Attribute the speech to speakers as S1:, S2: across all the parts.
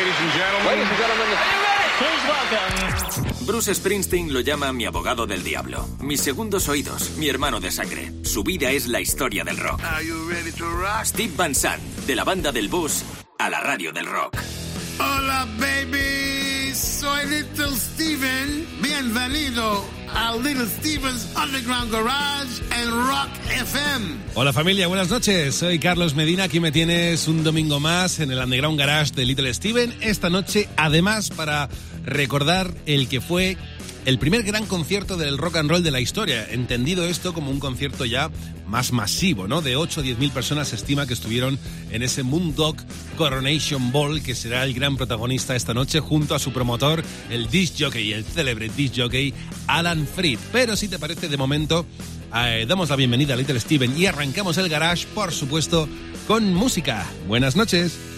S1: Ladies and gentlemen.
S2: Ladies and gentlemen. Are you ready? Please welcome.
S3: Bruce Springsteen lo llama mi abogado del diablo, mis segundos oídos, mi hermano de sangre. Su vida es la historia del rock.
S4: Are you ready to rock?
S3: Steve Van Sant, de la banda del bus a la radio del rock.
S4: Hola, baby. Soy Little Steven. Bienvenido a Little Steven's Underground Garage en Rock FM.
S5: Hola familia, buenas noches. Soy Carlos Medina. Aquí me tienes un domingo más en el Underground Garage de Little Steven. Esta noche, además, para recordar el que fue el primer gran concierto del rock and roll de la historia, entendido esto como un concierto ya más masivo, ¿no? De 8 o 10 mil personas se estima que estuvieron en ese Moondog Coronation Ball, que será el gran protagonista esta noche, junto a su promotor, el disc jockey, el célebre disc jockey Alan Freed. Pero si te parece, de momento, eh, damos la bienvenida a Little Steven y arrancamos el garage, por supuesto, con música. Buenas noches.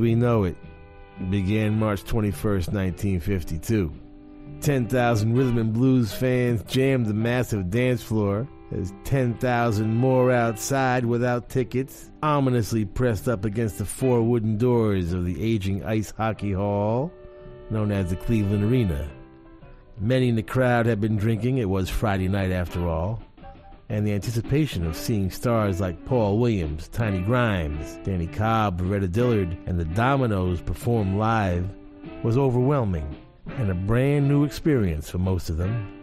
S6: We know it, began March 21st, 1952. 10,000 rhythm and blues fans jammed the massive dance floor as 10,000 more outside without tickets ominously pressed up against the four wooden doors of the aging ice hockey hall known as the Cleveland Arena. Many in the crowd had been drinking, it was Friday night after all, and the anticipation of seeing stars like Paul Williams, Tiny Grimes, Danny Cobb, Loretta Dillard, and the Dominoes perform live was overwhelming and a brand new experience for most of them.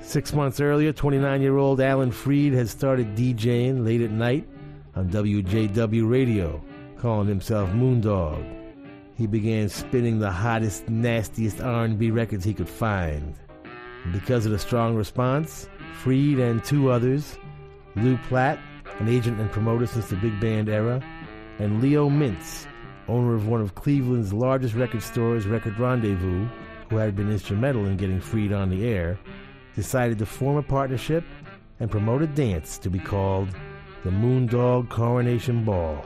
S6: Six months earlier, 29 year old Alan Freed had started DJing late at night on WJW radio, calling himself Moondog. he began spinning the hottest, nastiest R&B records he could find. Because of the strong response, Freed and two others, Lou Platt, an agent and promoter since the big band era, and Leo Mintz, owner of one of Cleveland's largest record stores, Record Rendezvous, who had been instrumental in getting Freed on the air, decided to form a partnership and promote a dance to be called the Moondog Coronation Ball.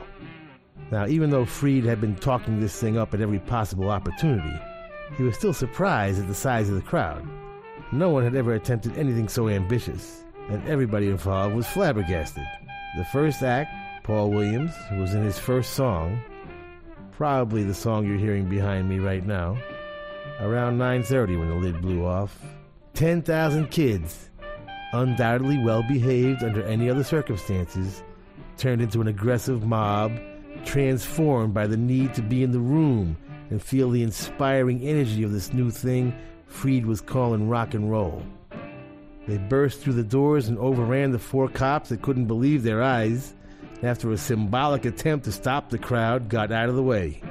S6: Now, even though Freed had been talking this thing up at every possible opportunity, he was still surprised at the size of the crowd. No one had ever attempted anything so ambitious, and everybody involved was flabbergasted. The first act, Paul Williams, was in his first song, probably the song you're hearing behind me right now, around 9:30 when the lid blew off. 10,000 kids, undoubtedly well behaved under any other circumstances, turned into an aggressive mob, transformed by the need to be in the room and feel the inspiring energy of this new thing Freed was calling rock and roll. They burst through the doors and overran the four cops that couldn't believe their eyes. After a symbolic attempt to stop the crowd, got out of the way.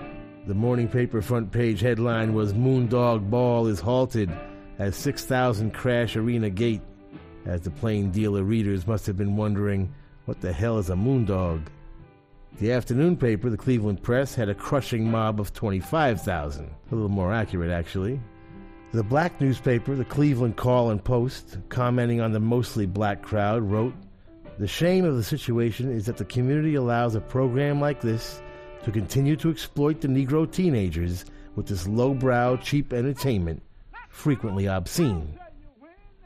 S6: The morning paper front page headline was Moondog Ball is halted at 6,000 Crash Arena Gate. As the plain dealer readers must have been wondering, what the hell is a moondog? The afternoon paper, the Cleveland Press, had a crushing mob of 25,000. A little more accurate, actually. The black newspaper, the Cleveland Call and Post, commenting on the mostly black crowd, wrote The shame of the situation is that the community allows a program like this to continue to exploit the Negro teenagers with this lowbrow, cheap entertainment, frequently obscene.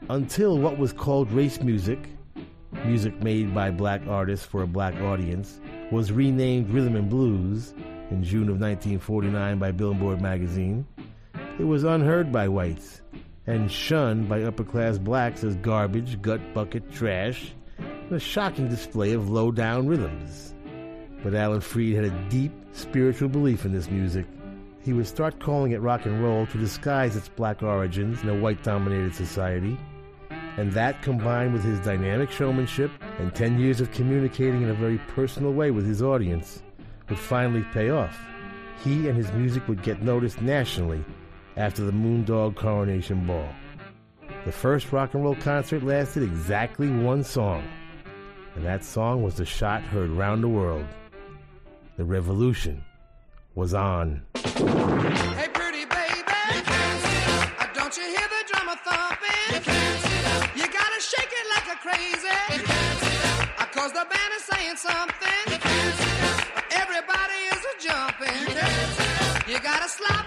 S6: Until what was called race music, music made by black artists for a black audience, was renamed Rhythm and Blues in June of 1949 by Billboard magazine, it was unheard by whites and shunned by upper class blacks as garbage, gut bucket, trash, and a shocking display of low down rhythms. But Alan Freed had a deep spiritual belief in this music. He would start calling it rock and roll to disguise its black origins in a white dominated society. And that combined with his dynamic showmanship and 10 years of communicating in a very personal way with his audience would finally pay off. He and his music would get noticed nationally after the Moondog Coronation Ball. The first rock and roll concert lasted exactly one song, and that song was the shot heard round the world. The revolution was on.
S1: Hey, pretty baby. Uh, Don't you hear the drummer thumping? You gotta shake it like a crazy. Uh, Cause the band is saying something. Everybody is jumping. You gotta slap,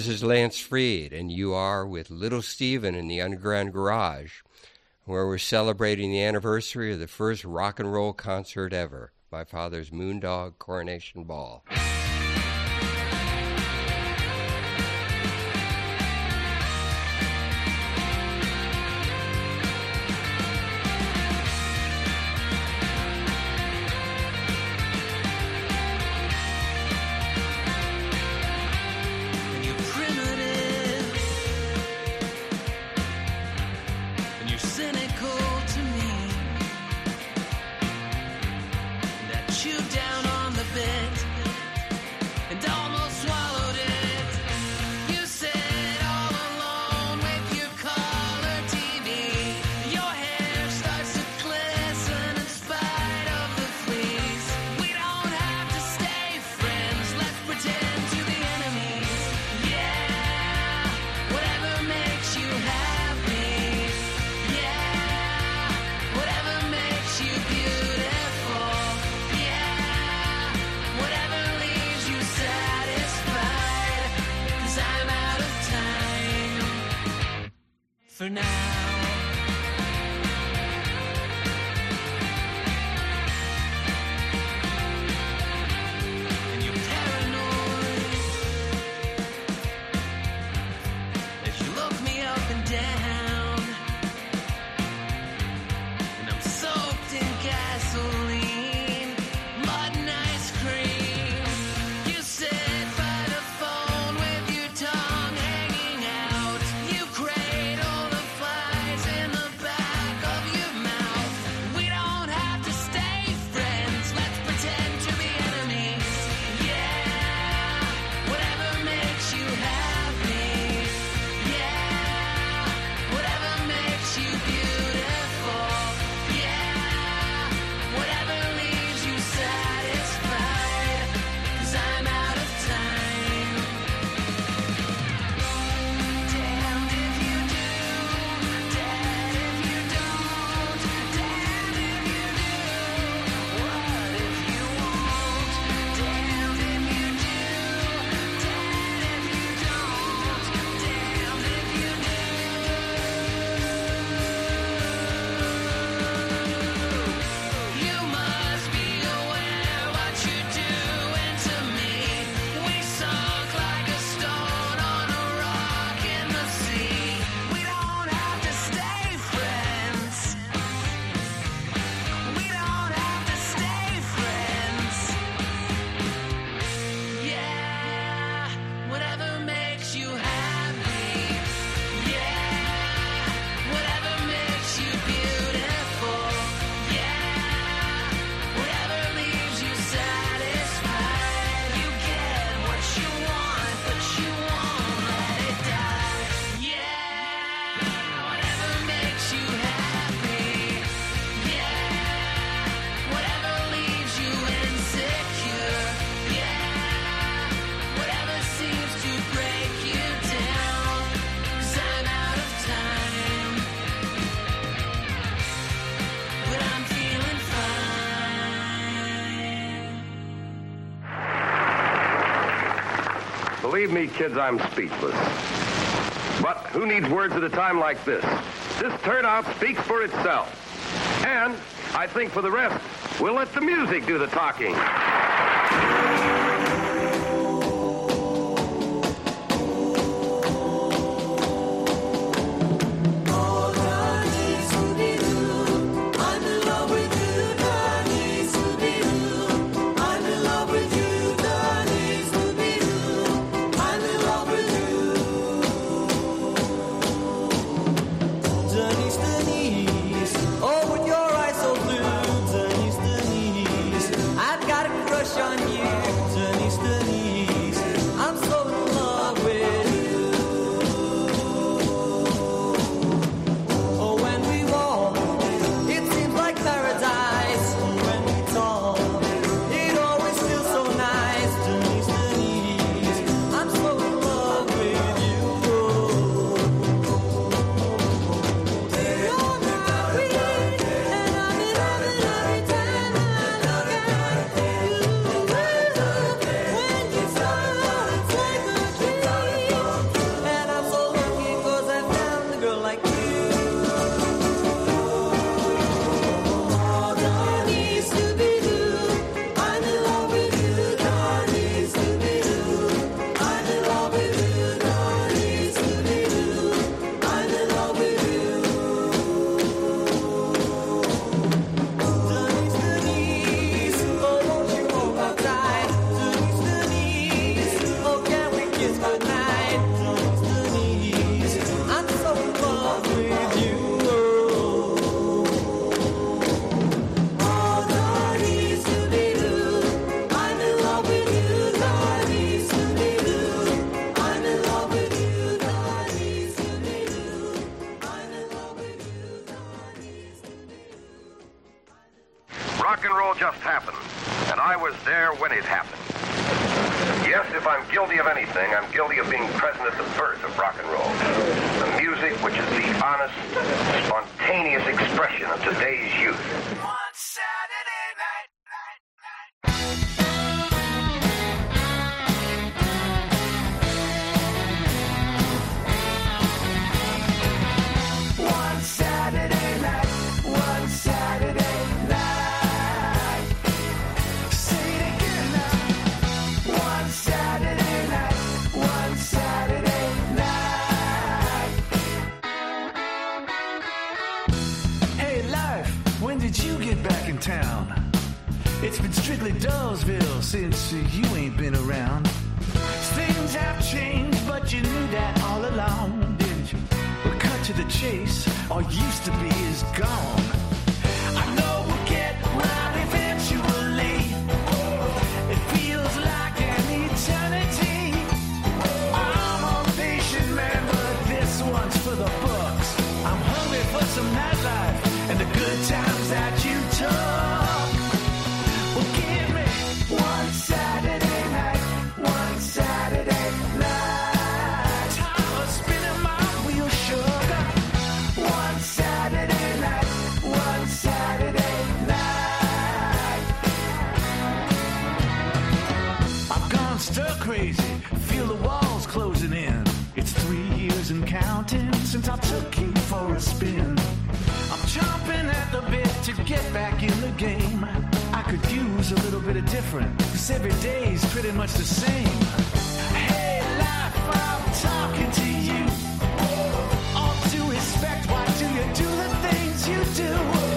S7: This is Lance Freed, and you are with Little Steven in the Underground Garage, where we're celebrating the anniversary of the first rock and roll concert ever, my father's Moondog Coronation Ball.
S8: Believe me, kids, I'm speechless. But who needs words at a time like this? This turnout speaks for itself. And I think for the rest, we'll let the music do the talking. funeral just happened, and I was there when it happened. Yes, if I'm guilty of anything, I'm guilty of being present at the birth of rock and roll. The music, which is the honest, spontaneous expression of today's youth,
S9: town. It's been strictly Dawesville since you ain't been around. Things have changed, but you knew that all along, didn't you? Well, cut to the chase, all used to be is gone. I took you for a spin. I'm chomping at the bit to get back in the game. I could use a little bit of different, cause every day's pretty much the same. Hey, life, I'm talking to you. All due respect, why do you do the things you do?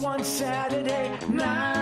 S9: one Saturday night.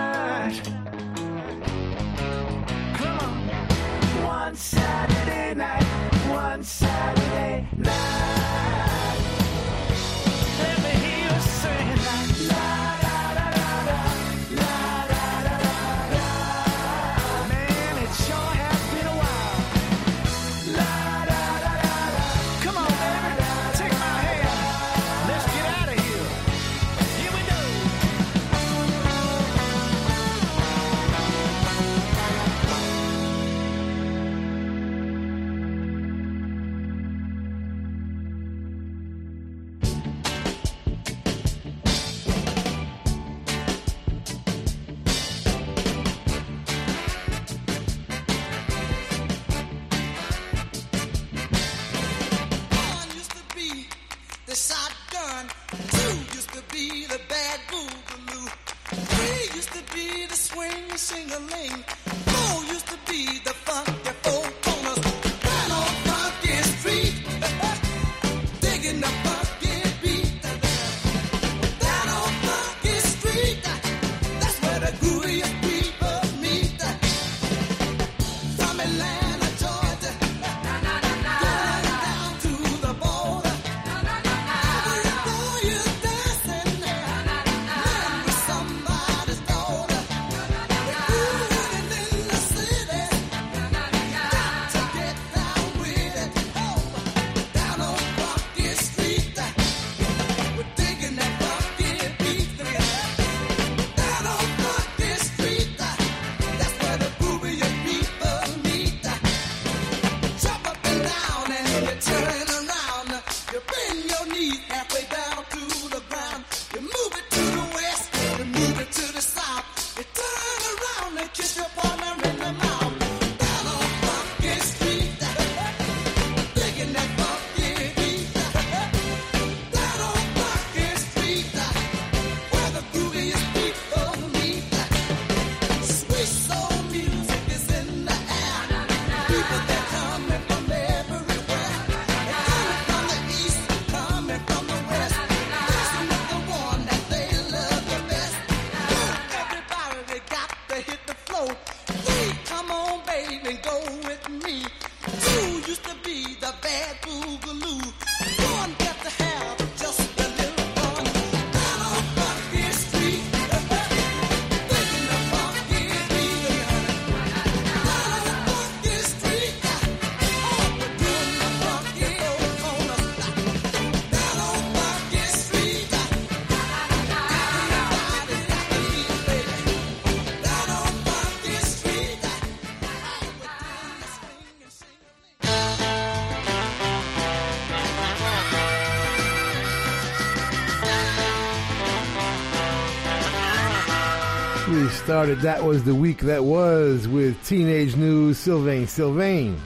S6: Started That Was the Week That Was with Teenage News Sylvain Sylvain.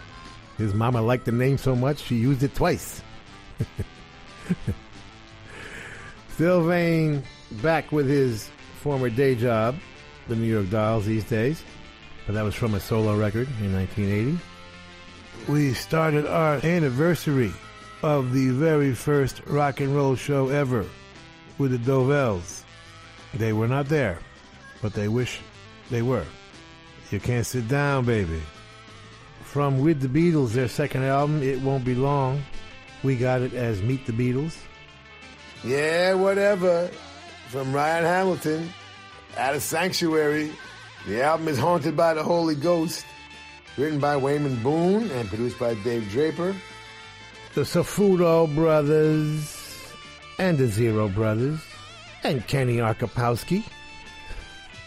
S6: His mama liked the name so much she used it twice. Sylvain back with his former day job, the New York Dolls these days. But that was from a solo record in 1980. We started our anniversary of the very first rock and roll show ever with the Dovels. They were not there, but they wish they were. You can't sit down, baby. From With the Beatles, their second album, It Won't Be Long, we got it as Meet the Beatles. Yeah, whatever. From Ryan Hamilton, out of Sanctuary. The album is Haunted by the Holy Ghost, written by Wayman Boone and produced by Dave Draper. The Safuto Brothers, and the Zero Brothers, and Kenny Arkapowski.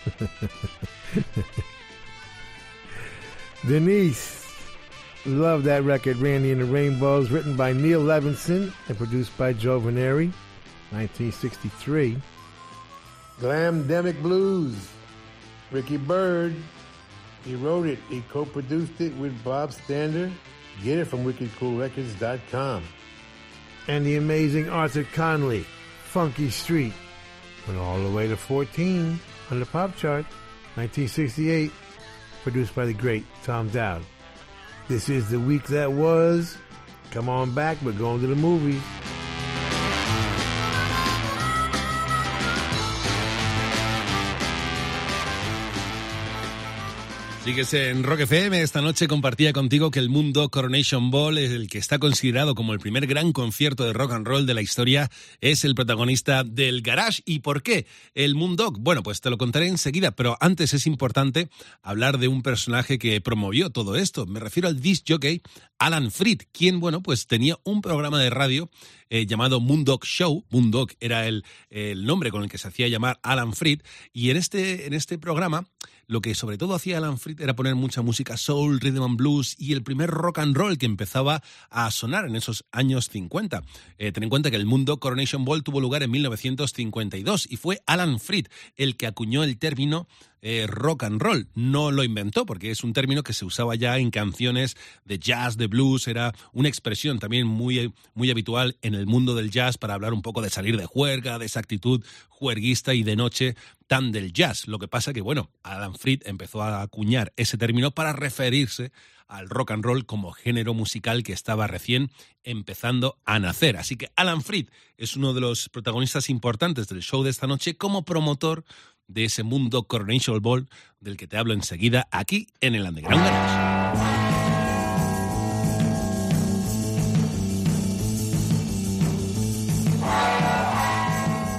S6: Denise. Love that record, Randy and the Rainbows, written by Neil Levenson and produced by Joe Veneri, 1963. Glamdemic Blues, Ricky Byrd. He wrote it. He co-produced it with Bob Stander. Get it from wickedcoolrecords.com. And the amazing Arthur Conley, Funky Street, went all the way to 14 on the pop chart, 1968, produced by the great Tom Dowd. This is the week that was. Come on back, we're going to the movies.
S5: Sigues en Rock FM. Esta noche compartía contigo que el Mundo Coronation Ball, el que está considerado como el primer gran concierto de rock and roll de la historia, es el protagonista del Garage. ¿Y por qué? El Moondog. Bueno, pues te lo contaré enseguida, pero antes es importante hablar de un personaje que promovió todo esto. Me refiero al disc jockey Alan Freed, quien, bueno, pues tenía un programa de radio eh, llamado Moondog Show. Moondog era el, el nombre con el que se hacía llamar Alan Freed. Y en este, en este programa lo que sobre todo hacía Alan Freed era poner mucha música soul, rhythm and blues y el primer rock and roll que empezaba a sonar en esos años 50. Eh, ten en cuenta que el mundo Coronation Ball tuvo lugar en 1952 y fue Alan Freed el que acuñó el término eh, rock and roll. No lo inventó porque es un término que se usaba ya en canciones de jazz, de blues, era una expresión también muy, muy habitual en el mundo del jazz para hablar un poco de salir de juerga, de esa actitud juerguista y de noche tan del jazz. Lo que pasa que, bueno, Alan Freed empezó a acuñar ese término para referirse al rock and roll como género musical que estaba recién empezando a nacer. Así que Alan Freed es uno de los protagonistas importantes del show de esta noche como promotor de ese Moondog Coronation Ball del que te hablo enseguida aquí en el Underground Garage.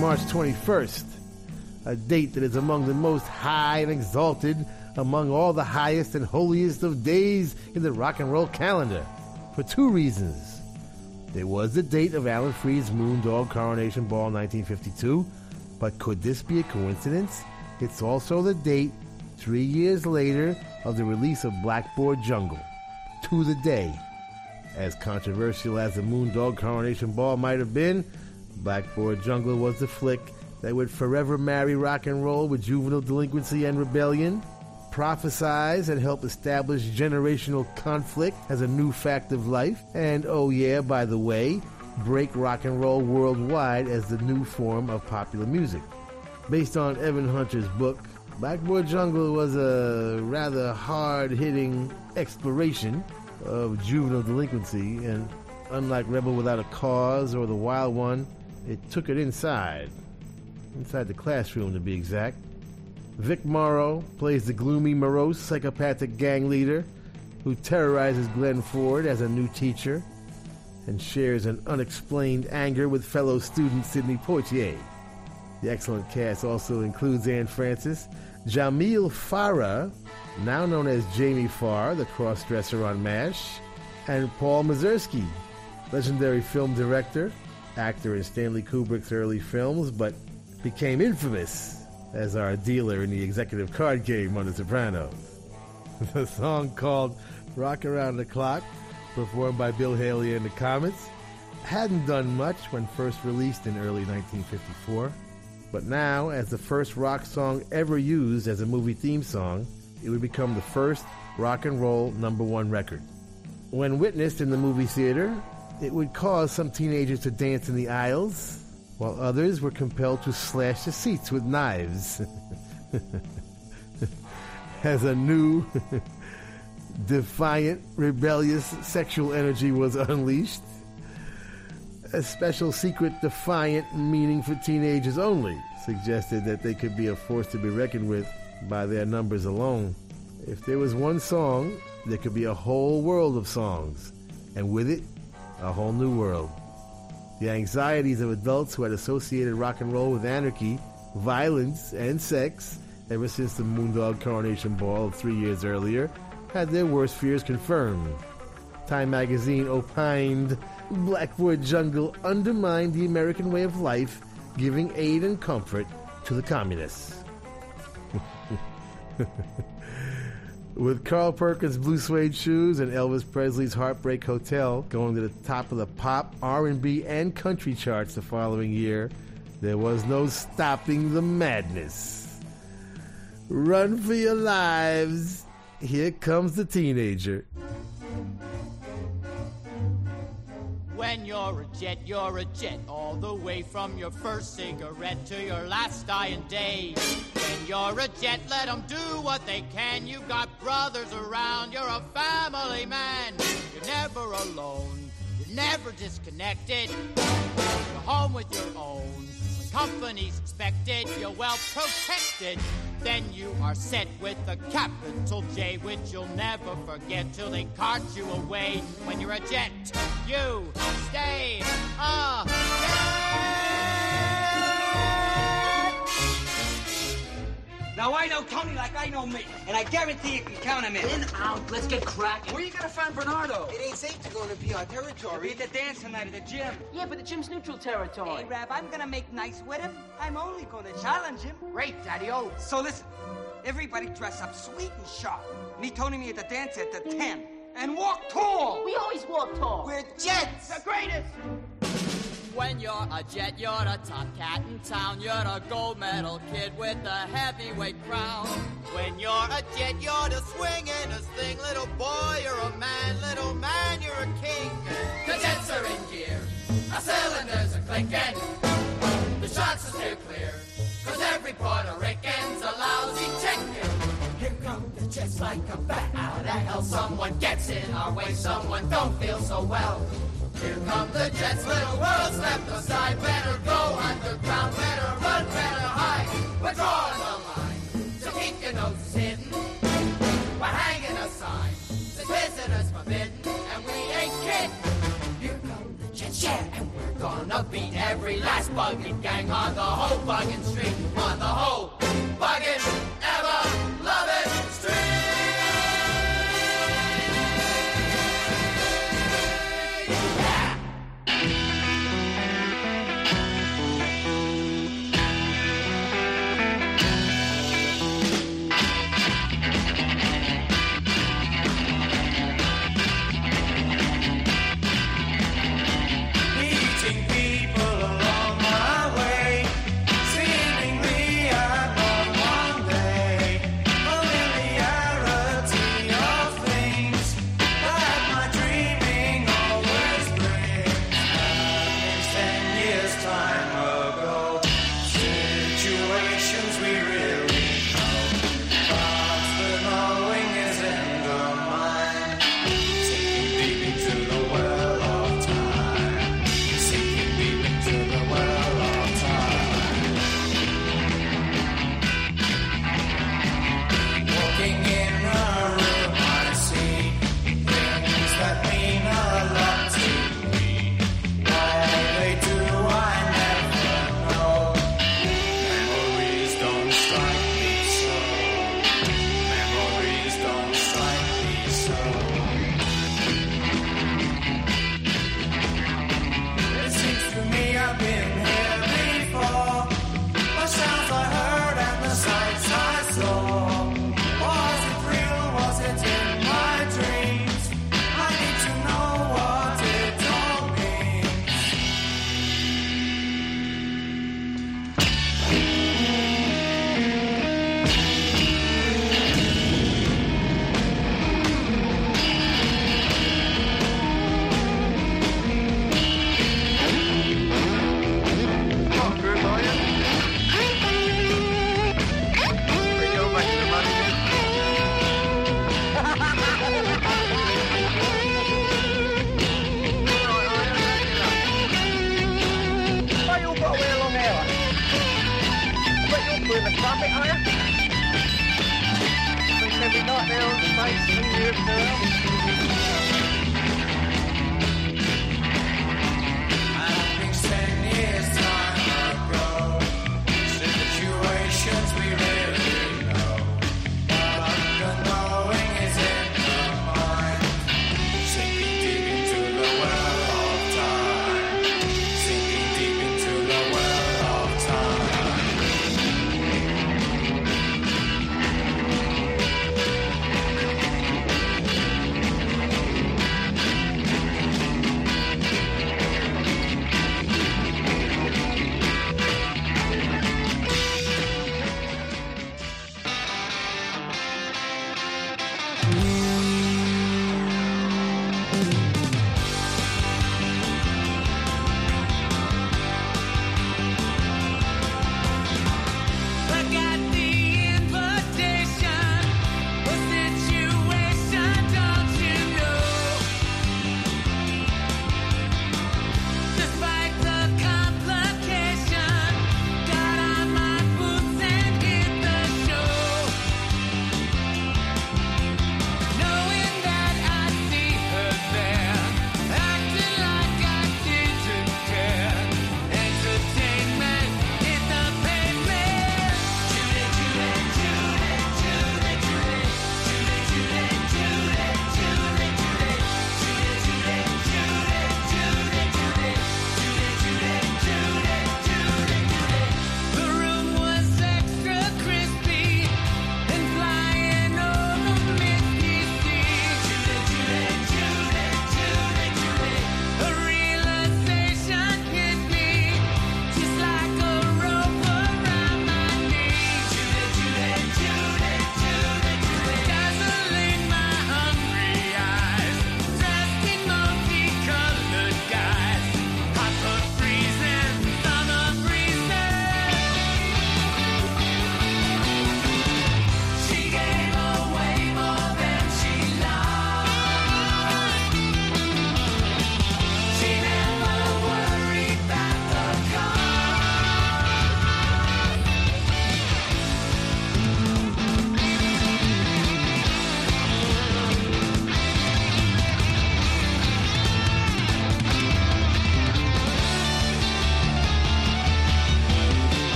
S6: March 21st, a date that is among the most high and exalted among all the highest and holiest of days in the rock and roll calendar. For two reasons. There was the date of Alan Freed's Moondog Coronation Ball 1952, but could this be a coincidence? It's also the date, three years later, of the release of Blackboard Jungle. To the day. As controversial as the Moondog Coronation Ball might have been, Blackboard Jungle was the flick that would forever marry rock and roll with juvenile delinquency and rebellion, prophesize and help establish generational conflict as a new fact of life, and oh yeah, by the way, break rock and roll worldwide as the new form of popular music. Based on Evan Hunter's book, Blackboard Jungle was a rather hard hitting exploration of juvenile delinquency, and unlike Rebel Without a Cause or The Wild One, it took it inside. Inside the classroom, to be exact. Vic Morrow plays the gloomy, morose, psychopathic gang leader who terrorizes Glenn Ford as a new teacher and shares an unexplained anger with fellow student Sidney Poitier. The excellent cast also includes Anne Francis, Jamil Farah, now known as Jamie Farr, the crossdresser on MASH, and Paul Mazursky, legendary film director, actor in Stanley Kubrick's early films, but became infamous as our dealer in the executive card game on The Sopranos. The song called Rock Around the Clock, performed by Bill Haley and the Comets, hadn't done much when first released in early 1954. But now, as the first rock song ever used as a movie theme song, it would become the first rock and roll number one record. When witnessed in the movie theater, it would cause some teenagers to dance in the aisles, while others were compelled to slash the seats with knives. as a new, defiant, rebellious sexual energy was unleashed, a special secret defiant meaning for teenagers only suggested that they could be a force to be reckoned with by their numbers alone. If there was one song, there could be a whole world of songs, and with it, a whole new world. The anxieties of adults who had associated rock and roll with anarchy, violence, and sex ever since the Moondog Coronation Ball of three years earlier had their worst fears confirmed. Time magazine opined Blackboard Jungle undermined the American way of life, giving aid and comfort to the communists. With Carl Perkins' blue suede shoes and Elvis Presley's Heartbreak Hotel going to the top of the pop, R&B, and country charts the following year, there was no stopping the madness. Run for your lives. Here comes the teenager.
S10: When you're a jet, you're a jet, all the way from your first cigarette to your last dying day. When you're a jet, let 'em do what they can. You've got brothers around, you're a family man. You're never alone, you're never disconnected. You're home with your own. Company's expected, you're well protected. Then you are set with a capital J, which you'll never forget till they cart you away. When you're a jet, you stay a
S11: Now I know Tony like I know me, and I guarantee you can count him in.
S12: In, out, let's get cracking.
S11: Where you gonna find Bernardo?
S12: It ain't safe to go to be our
S11: We'll
S12: territory.
S11: be at the dance tonight at the gym.
S12: Yeah, but the gym's neutral territory.
S11: Hey, Rab, I'm gonna make nice with him. I'm only gonna challenge him.
S12: Great, Daddy-O.
S11: So listen, everybody dress up sweet and sharp. Meet Tony me at the dance at the 10. And walk tall.
S12: We always walk tall.
S11: We're jets.
S12: the greatest.
S10: When you're a jet, you're a top cat in town. You're a gold medal kid with a heavyweight crown. When you're a jet, you're the swingin'est thing. Little boy, you're a man. Little man, you're a king. The jets are in gear. Our cylinders are clinking. The shots are steer clear. Cause every Puerto Rican's a lousy chicken. Here come the jets like a bat out of hell. Someone gets in our way, someone don't feel so well. Here come the jets, little world step aside. Better go underground, better run, better hide. We're drawing the line, so keep your noses hidden. We're hanging a sign, says visitors forbidden, and we ain't kidding. Here come the jets, yeah, and we're gonna beat every last bugging gang on the whole bugging street, on the whole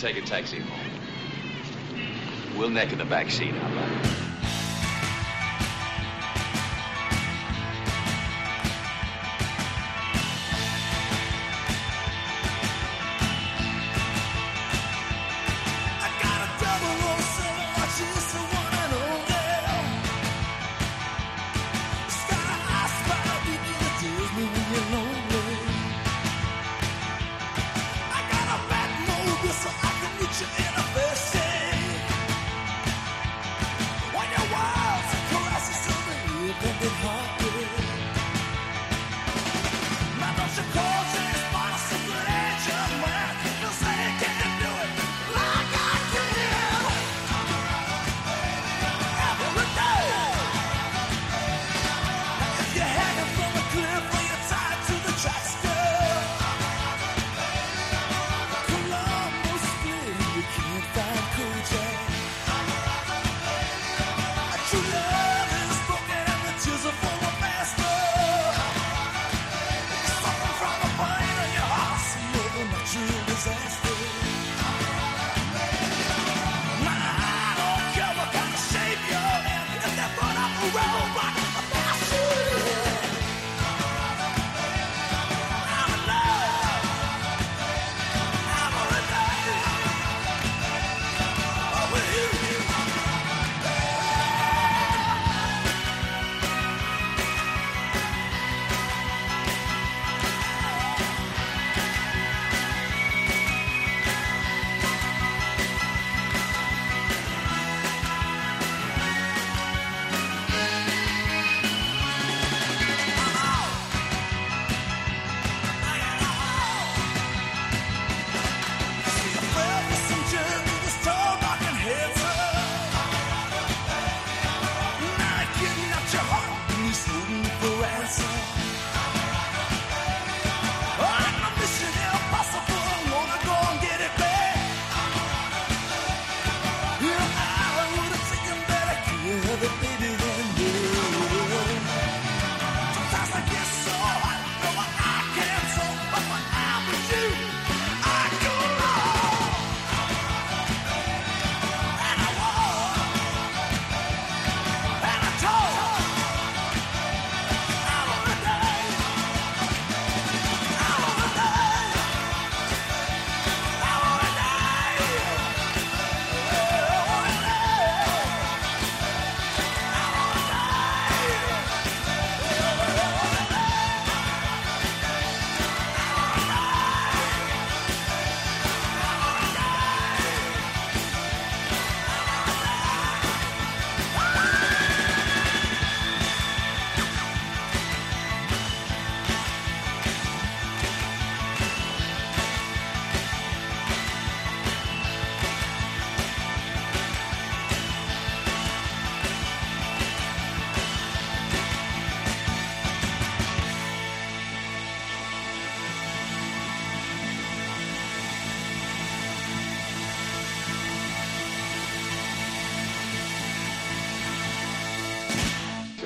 S13: take a taxi home. We'll neck in the back seat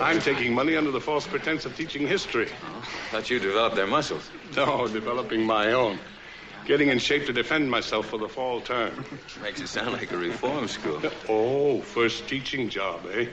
S7: I'm taking money under the false pretense of teaching history.
S14: Oh, thought you developed their muscles.
S7: No, developing my own. Getting in shape to defend myself for the fall term.
S14: Makes it sound like a reform school.
S7: Oh, first teaching job, eh?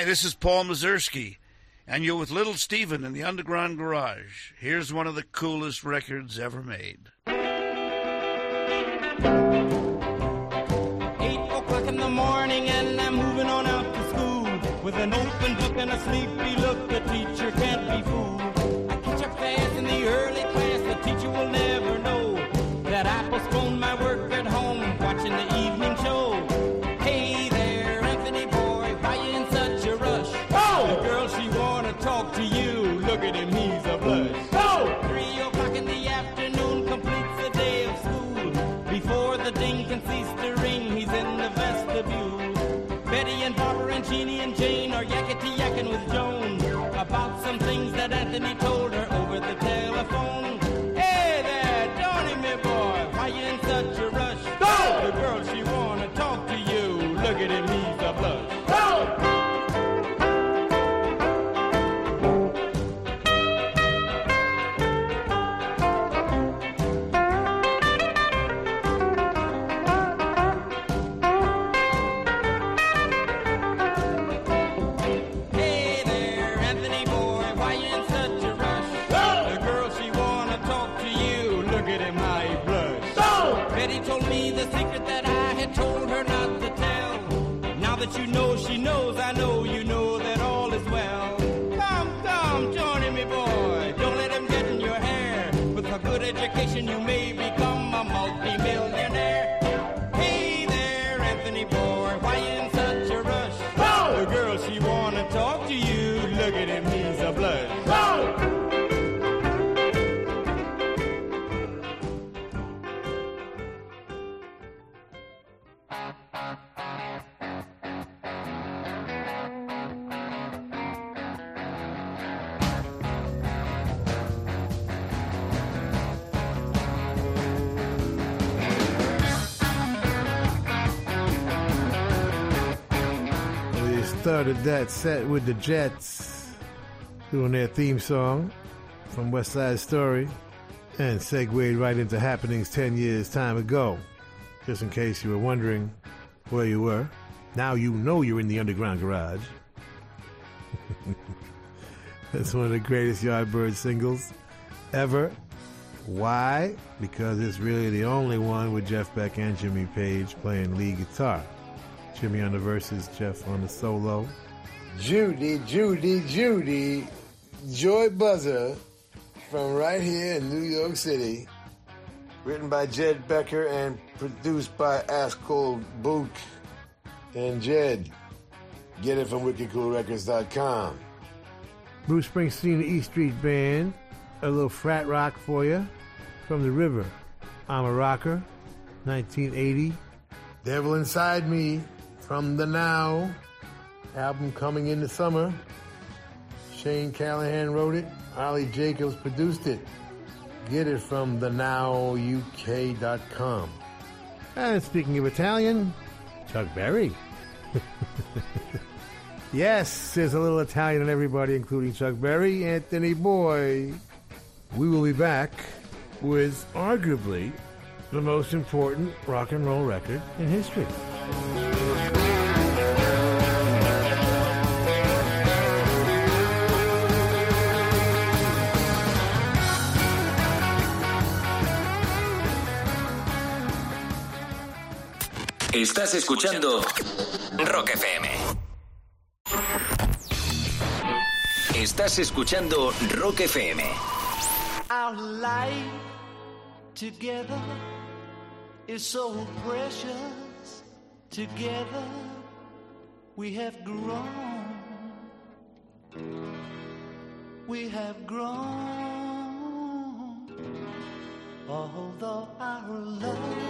S15: Hi, this is Paul Mazursky, and you're with Little Steven in the Underground Garage. Here's one of the coolest records ever made.
S16: Eight o'clock in the morning, and I'm moving on out to school with an open book and a sleepy look Jeannie and Jane are yakety yakking with Joan about some things that Anthony told.
S6: Set with the Jets doing their theme song from West Side Story and segued right into happenings 10 years time ago. Just in case you were wondering where you were, now you know you're in the Underground Garage. That's one of the greatest Yardbird singles ever. Why? Because it's really the only one with Jeff Beck and Jimmy Page playing lead guitar. Jimmy on the verses, Jeff on the solo.
S17: Judy, Judy, Judy, Joy Buzzer from right here in New York City. Written by Jed Becker and produced by Ascol Boot and Jed. Get it from wickedcoolrecords.com.
S6: Bruce Springsteen, the E Street Band, a little frat rock for you from the river. I'm a rocker, 1980.
S17: Devil Inside Me from the Now album coming in the summer. Shane Callahan wrote it. Ollie Jacobs produced it. Get it from thenowuk.com.
S6: And speaking of Italian, Chuck Berry. yes, there's a little Italian in everybody, including Chuck Berry, Anthony Boy. We will be back with arguably the most important rock and roll record in history.
S3: Estás escuchando Rock FM. Estás escuchando Rock FM.
S18: Our life together is so precious. Together we have grown. We have grown. Although our love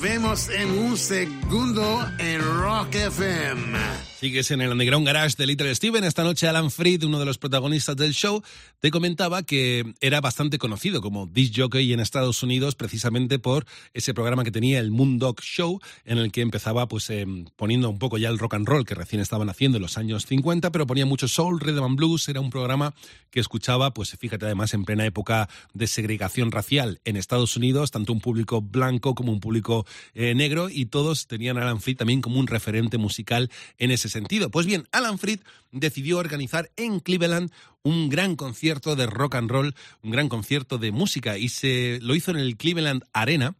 S4: Volvemos en un segundo en Rock FM.
S5: Sigues en el Underground Garage de Little Steven. Esta noche Alan Freed, uno de los protagonistas del show, te comentaba que era bastante conocido como disc jockey en Estados Unidos precisamente por ese programa que tenía el Moondog Show en el que empezaba pues eh, poniendo un poco ya el rock and roll que recién estaban haciendo en los años 50, pero ponía mucho soul, rhythm and blues. Era un programa que escuchaba, pues fíjate además en plena época de segregación racial en Estados Unidos, tanto un público blanco como un público eh, negro y todos tenían a Alan Freed también como un referente musical en ese sentido. Pues bien, Alan Freed decidió organizar en Cleveland un gran concierto de rock and roll, un gran concierto de música y se lo hizo en el Cleveland Arena.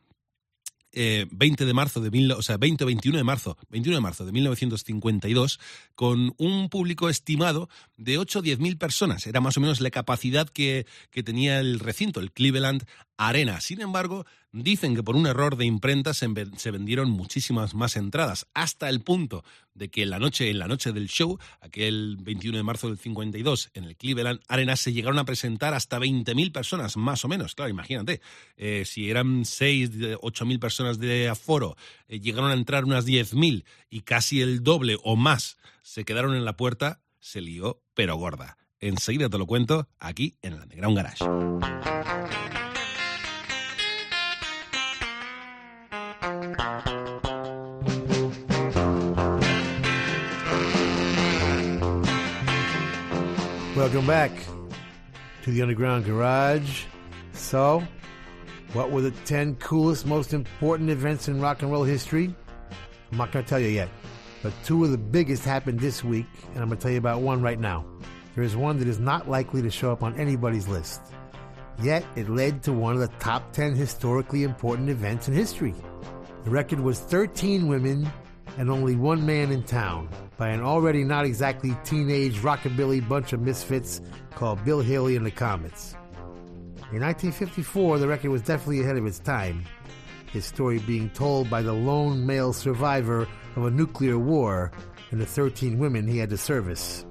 S5: eh, 20 de marzo de mil, o sea, 20 o 21 de marzo, 21 de marzo de 1952, con un público estimado de 8 o 10 mil personas. Era más o menos la capacidad que, que tenía el recinto, el Cleveland Arena. Sin embargo, dicen que por un error de imprenta se, se vendieron muchísimas más entradas, hasta el punto de que en la noche, en la noche del show, aquel 21 de marzo del 52, en el Cleveland Arena, se llegaron a presentar hasta 20.000 personas, más o menos. Claro, imagínate, eh, si eran 6, 8.000 personas de aforo, eh, llegaron a entrar unas 10.000 y casi el doble o más se quedaron en la puerta, se lió, pero gorda. Enseguida te lo cuento aquí en el Underground Garage.
S6: Welcome back to the Underground Garage. So, what were the 10 coolest, most important events in rock and roll history? I'm not going to tell you yet, but two of the biggest happened this week, and I'm going to tell you about one right now. There is one that is not likely to show up on anybody's list. Yet, it led to one of the top 10 historically important events in history. The record was 13 women and only one man in town by an already not exactly teenage rockabilly bunch of misfits called Bill Haley and the Comets. In 1954, the record was definitely ahead of its time, his story being told by the lone male survivor of a nuclear war and the 13 women he had to service.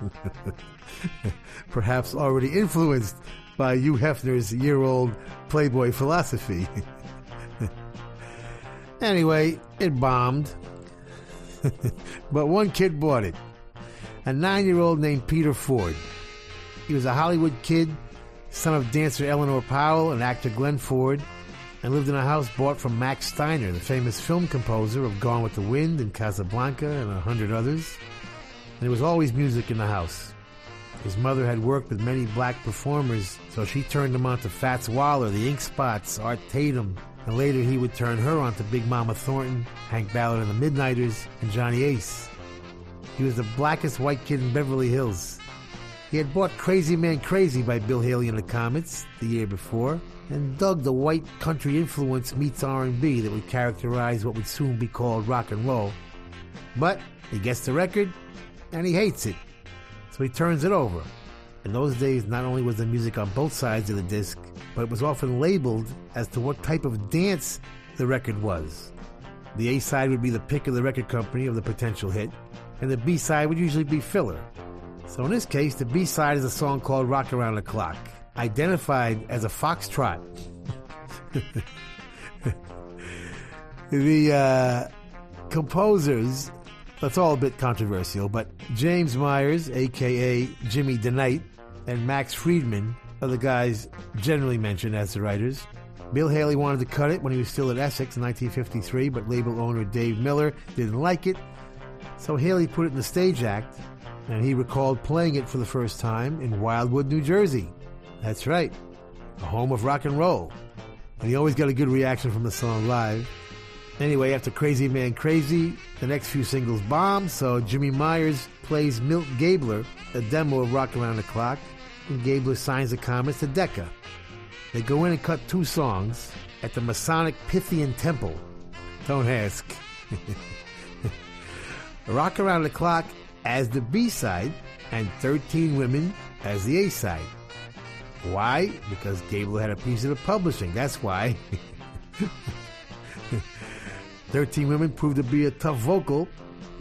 S6: Perhaps already influenced by Hugh Hefner's year old Playboy philosophy. anyway, it bombed. but one kid bought it. A nine year old named Peter Ford. He was a Hollywood kid, son of dancer Eleanor Powell and actor Glenn Ford, and lived in a house bought from Max Steiner, the famous film composer of Gone with the Wind and Casablanca and a hundred others. And there was always music in the house. His mother had worked with many black performers, so she turned him on to Fats Waller, the Ink Spots, Art Tatum, and later he would turn her on to Big Mama Thornton, Hank Ballard and the Midnighters, and Johnny Ace. He was the blackest white kid in Beverly Hills. He had bought Crazy Man Crazy by Bill Haley and the Comets the year before, and dug the white country influence meets R&B that would characterize what would soon be called rock and roll. But he gets the record, and he hates it. So he turns it over. In those days, not only was the music on both sides of the disc, but it was often labeled as to what type of dance the record was. The A side would be the pick of the record company of the potential hit, and the B side would usually be filler. So in this case, the B side is a song called Rock Around the Clock, identified as a foxtrot. the uh, composers, that's all a bit controversial, but James Myers, aka Jimmy DeKnight, and Max Freedman are the guys generally mentioned as the writers. Bill Haley wanted to cut it when he was still at Essex in 1953, but label owner Dave Miller didn't like it. So Haley put it in the stage act, and he recalled playing it for the first time in Wildwood, New Jersey. That's right, the home of rock and roll. And he always got a good reaction from the song live. Anyway, after Crazy Man Crazy, the next few singles bombed, so Jimmy Myers plays Milt Gabler, a demo of Rock Around the Clock, and Gabler signs the Comets to Decca. They go in and cut two songs at the Masonic Pythian Temple. Don't ask. Rock Around the Clock as the B side, and 13 Women as the A side. Why? Because Gabler had a piece of the publishing. That's why. 13 Women proved to be a tough vocal.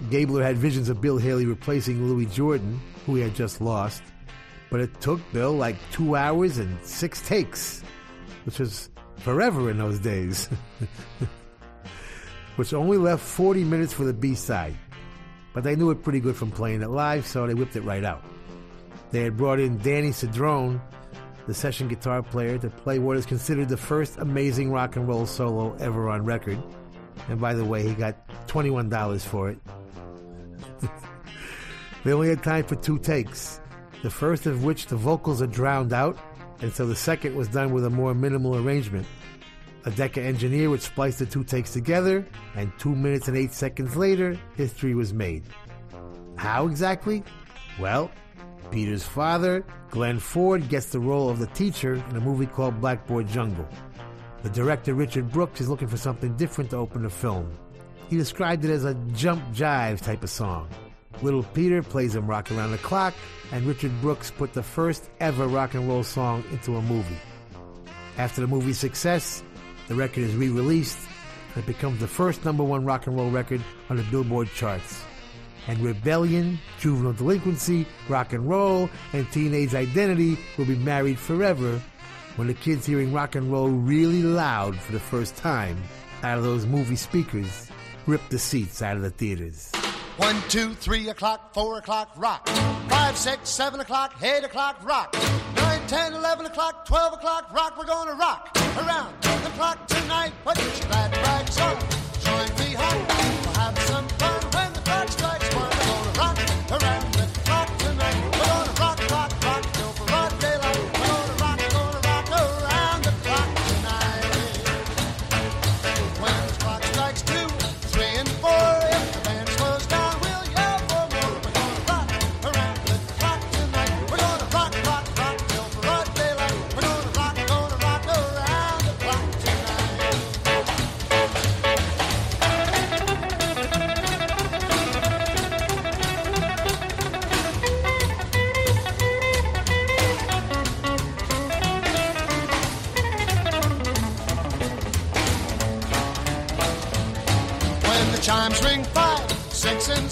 S6: Gabler had visions of Bill Haley replacing Louis Jordan, who he had just lost. But it took Bill like two hours and six takes. which was forever in those days, which only left 40 minutes for the B side. But they knew it pretty good from playing it live, so they whipped it right out. They had brought in Danny Cedrone, the session guitar player, to play what is considered the first amazing rock and roll solo ever on record. And by the way, he got $21 for it. they only had time for two takes, the first of which the vocals are drowned out, and so the second was done with a more minimal arrangement. A Decca engineer would splice the two takes together, and two minutes and eight seconds later, history was made. How exactly? Well, Peter's father, Glenn Ford, gets the role of the teacher in a movie called Blackboard Jungle. The director, Richard Brooks, is looking for something different to open the film. He described it as a jump jive type of song. Little Peter plays him rock around the clock, and Richard Brooks put the first ever rock and roll song into a movie. After the movie's success, the record is re released and it becomes the first number one rock and roll record on the Billboard charts. And rebellion, juvenile delinquency, rock and roll, and teenage identity will be married forever when the kids hearing rock and roll really loud for the first time out of those movie speakers rip the seats out of the theaters.
S19: One, two, three o'clock, four o'clock, rock. Five, six, seven o'clock, eight o'clock, rock. Nine, ten, eleven o'clock, twelve o'clock, rock. We're gonna rock around the clock tonight. Put your glad rags on. Join me home. We'll have some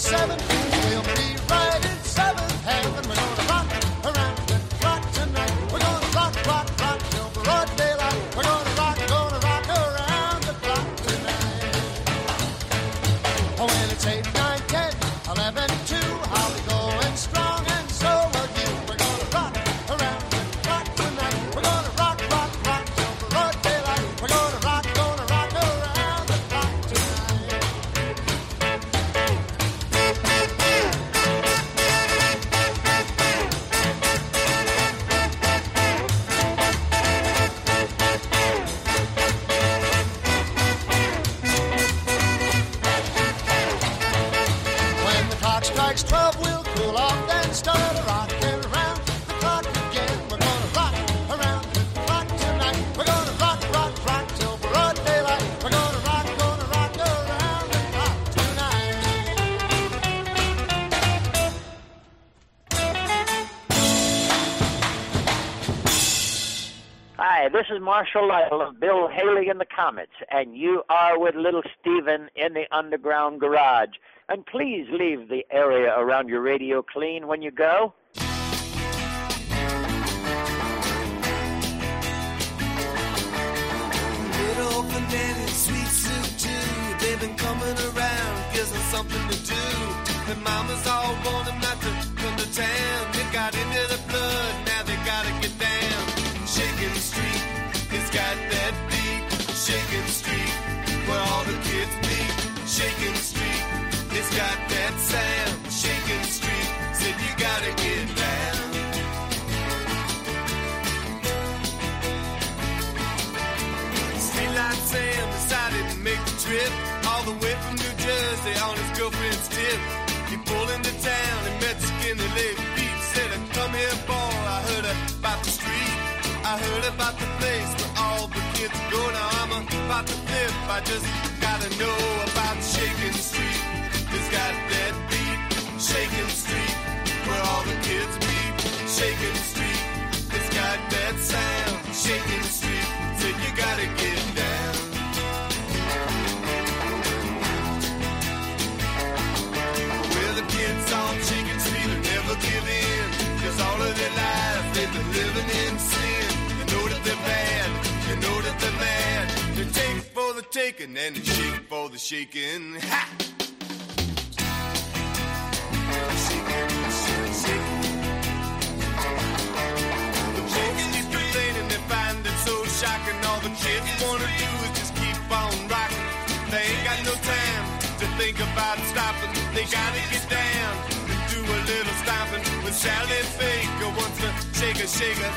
S19: seven,
S20: this is Marshall Lytle of Bill Haley and the Comets, and you are with Little Steven in the Underground Garage. And please leave the area around your radio clean when you go.
S21: Something to do. The mamas all heard about the place where all the kids go. Now I'm about to flip. I just gotta know about Shaking Street. It's got that beat. Shaking Street, where all the kids meet. Shaking Street, it's got that sound. Shaking taking and a shake for the shaking. Ha! The chicken is complaining they find it so shocking. All the kids wanna do is just keep on rocking. They ain't got no time to think about stopping. They gotta get down and do a little stomping. With Sally Baker wants to shake a shaker.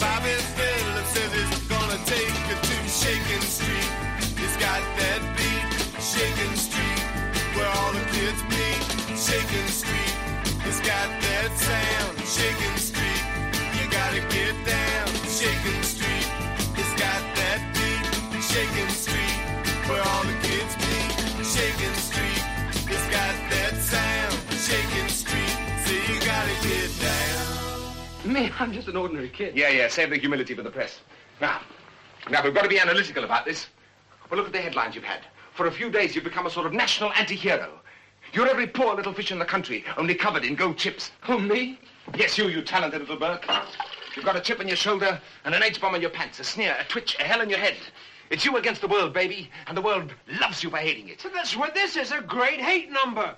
S21: Bobby Phillips says he's gonna take her to Shaking Street. He's got that beat, Shaking Street, where all the kids meet. Shaking Street, it's got that sound, Shaking Street. You gotta get down, Shaking Street. It's got that beat, Shaking Street, where all the kids meet. Shaking Street, it's got that sound, Shaking Street. So you gotta get down.
S18: Me, I'm just an ordinary kid.
S22: Yeah, yeah, save the humility for the press. Now, now, we've got to be analytical about this. Well, look at the headlines you've had. For a few days, you've become a sort of national anti-hero. You're every poor little fish in the country, only covered in gold chips.
S18: Who, me?
S22: Yes, you, you talented little Burke. You've got a chip on your shoulder and an H-bomb on your pants, a sneer, a twitch, a hell in your head. It's you against the world, baby, and the world loves you for hating it.
S18: So that's what this is, a great hate number.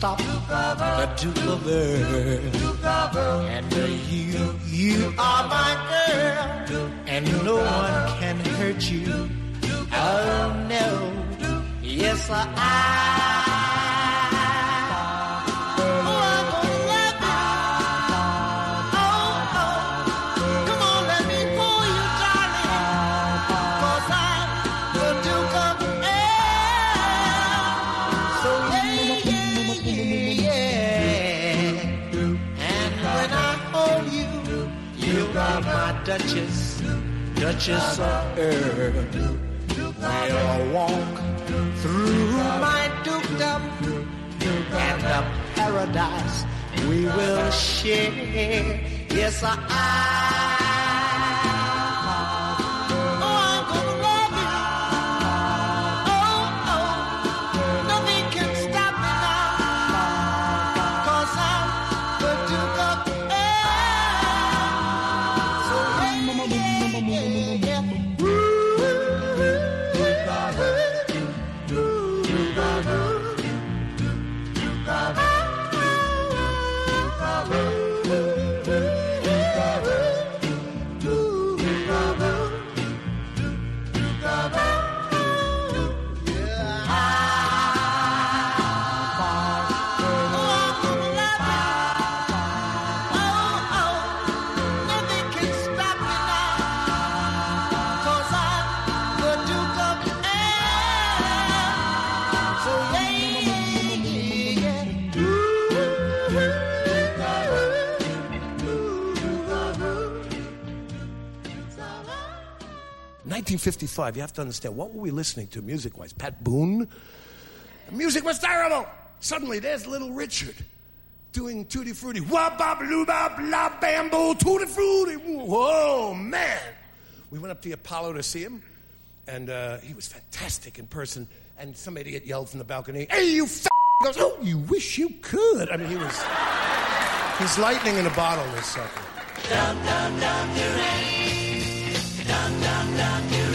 S7: Stop the Duke of Earl. And you, you are my girl, and no one can hurt you. Oh no, yes I. Duchess, Duchess of Earl. We'll walk through my dukedom and the paradise we will share. Yes, I.
S23: 1955, you have to understand, what were we listening to music wise? Pat Boone? The music was terrible. Suddenly, there's Little Richard doing Tutti Frutti. Wah bop loo bop la bambo Tutti Frutti. Whoa, man. We went up to the Apollo to see him, and uh, he was fantastic in person. And some idiot yelled from the balcony, Hey, you f! He goes, Oh, you wish you could. I mean, he was. He's lightning in a bottle, this sucker.
S7: Dum dum dum. Dum dum dum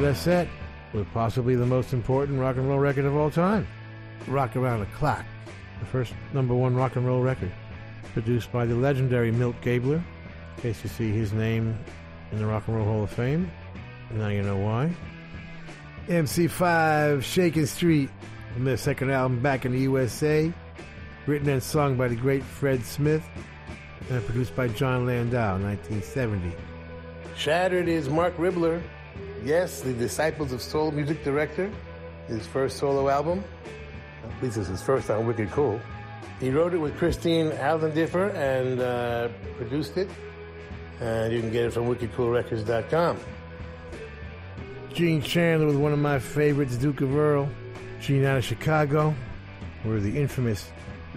S7: that
S6: set with possibly the most important rock and roll record of all time, Rock Around the Clock, the first number one rock and roll record, produced by the legendary Milt Gabler. In case you see his name in the Rock and Roll Hall of Fame, now you know why. MC5, Shaking Street, from their second album Back in the USA, written and sung by the great Fred Smith, and produced by Jon Landau, 1970.
S17: Shattered is Marc Ribler. Yes, the Disciples of Soul music director. His first solo album. At least it's his first on Wicked Cool. He wrote it with Christine Allendiffer and uh, produced it. And you can get it from wickedcoolrecords.com.
S6: Gene Chandler with one of my favorites, Duke of Earl. Gene out of Chicago, where the infamous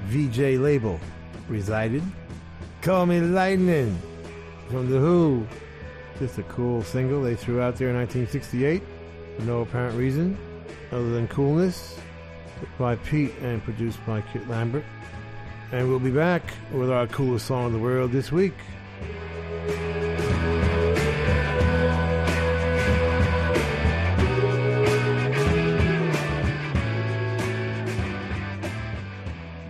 S6: Vee-Jay label resided. Call Me Lightning from The Who. Just a cool single they threw out there in 1968 for no apparent reason other than coolness. By Pete and produced by Kit Lambert. And we'll be back with our coolest song in the world this week.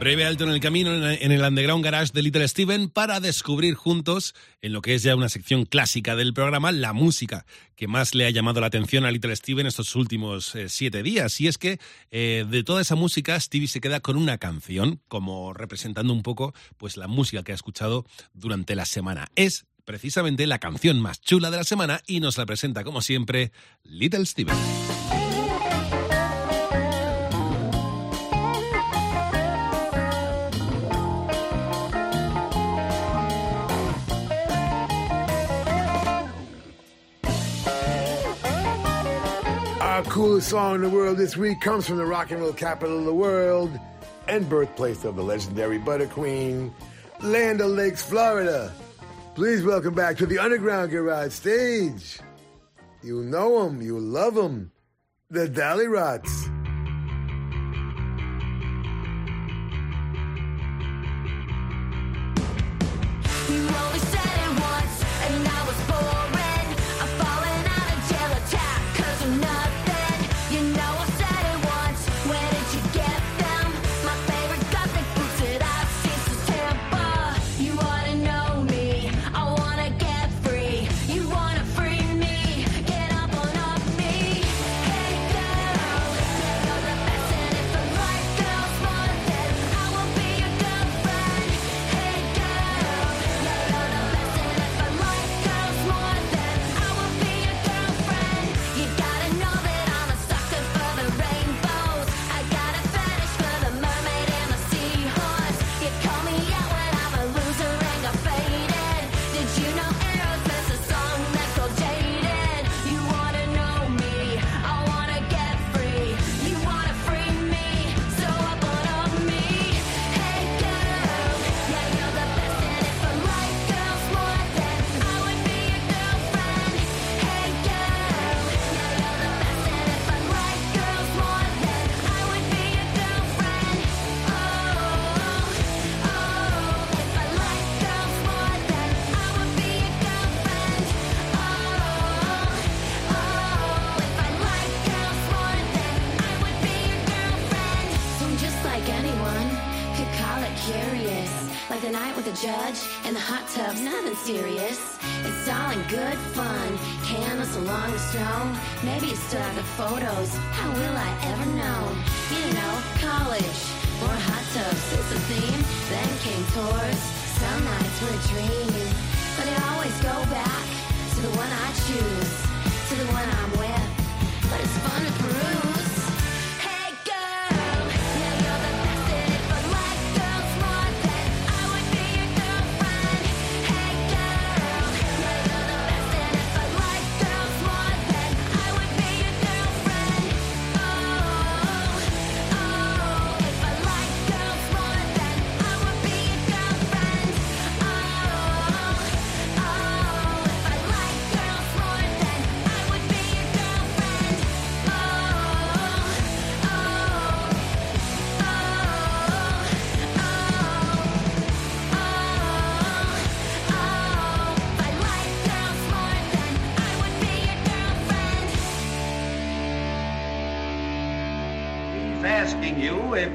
S5: Breve alto en el camino en el Underground Garage de Little Steven para descubrir juntos, en lo que es ya una sección clásica del programa, la música que más le ha llamado la atención a Little Steven estos últimos eh, siete días. Y es que eh, de toda esa música, Stevie se queda con una canción, como representando un poco pues la música que ha escuchado durante la semana. Es precisamente la canción más chula de la semana y nos la presenta, como siempre, Little Steven.
S17: Our coolest song in the world this week comes from the rock and roll capital of the world and birthplace of the legendary Butter Queen, Land O'Lakes, Florida. Please welcome back to the Underground Garage stage. You know them, you love them, the
S24: Dollyrots. Photos.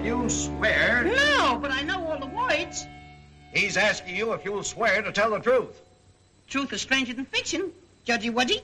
S24: If
S25: you swear.
S26: No, but I know all the words.
S25: He's asking you if you'll swear to tell the truth.
S26: Truth is stranger than fiction. Judgy Wudgy.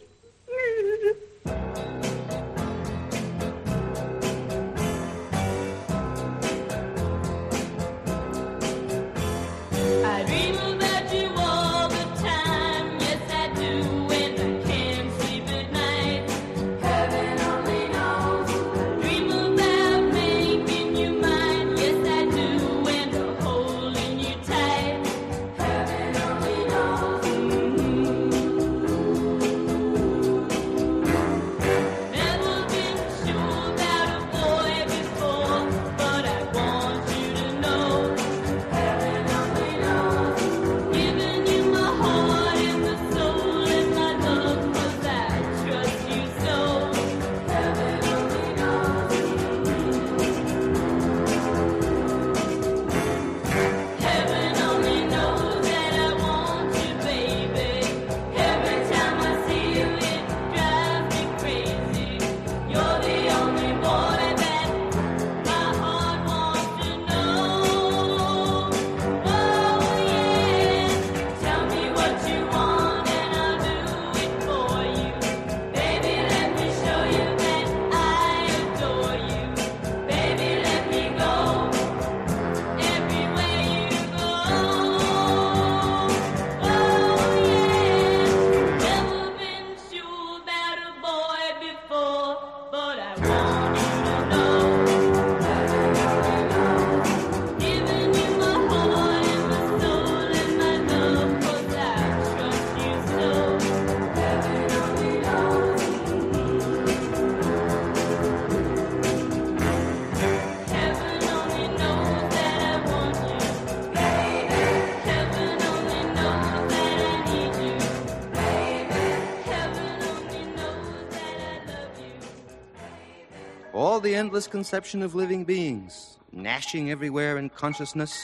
S27: All
S28: conception of living beings, gnashing everywhere in consciousness,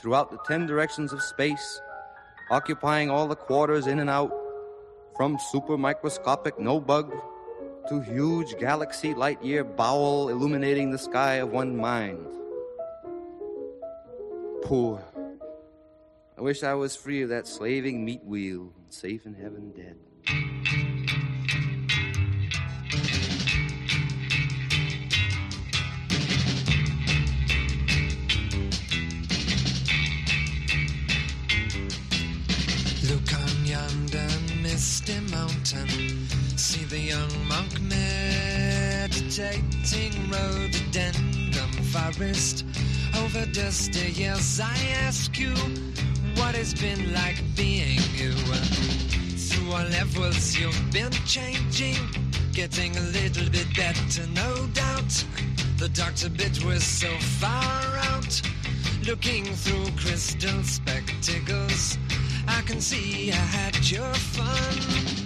S28: throughout the ten directions of space, occupying all the quarters in and out, from super microscopic no bug to huge galaxy light year bowel illuminating the sky of one mind. Poor. I wish I was free of that slaving meat wheel, safe in heaven dead.
S7: Meditating rhododendron forest. Over dusty years, I ask you, what it's been like being you? Through all levels, you've been changing, getting a little bit better, no doubt. The doctor bit was so far out, looking through crystal spectacles. I can see I had your fun.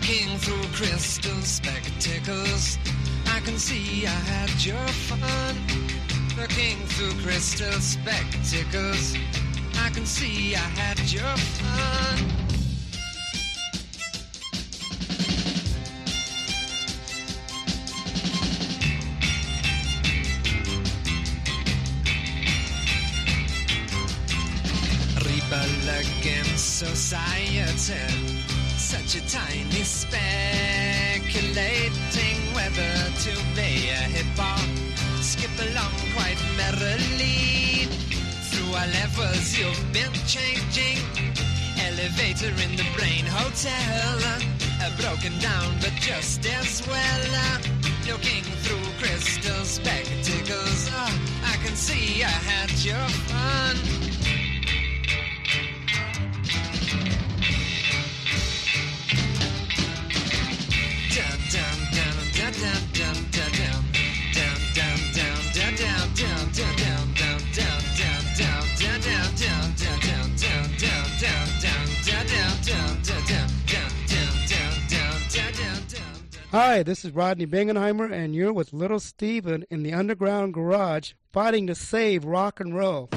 S7: Looking through crystal spectacles, I can see I had your fun. Looking through crystal spectacles, I can see I had your fun. Society. Such a tiny speculating whether to play a hip hop. Skip along quite merrily through our levels you've been changing. Elevator in the brain hotel, uh, broken down but just as well. Looking through crystal spectacles, uh, I can see I had your fun.
S29: Hi, this is Rodney Bingenheimer, and you're with Little Steven in the Underground Garage fighting to save rock and roll.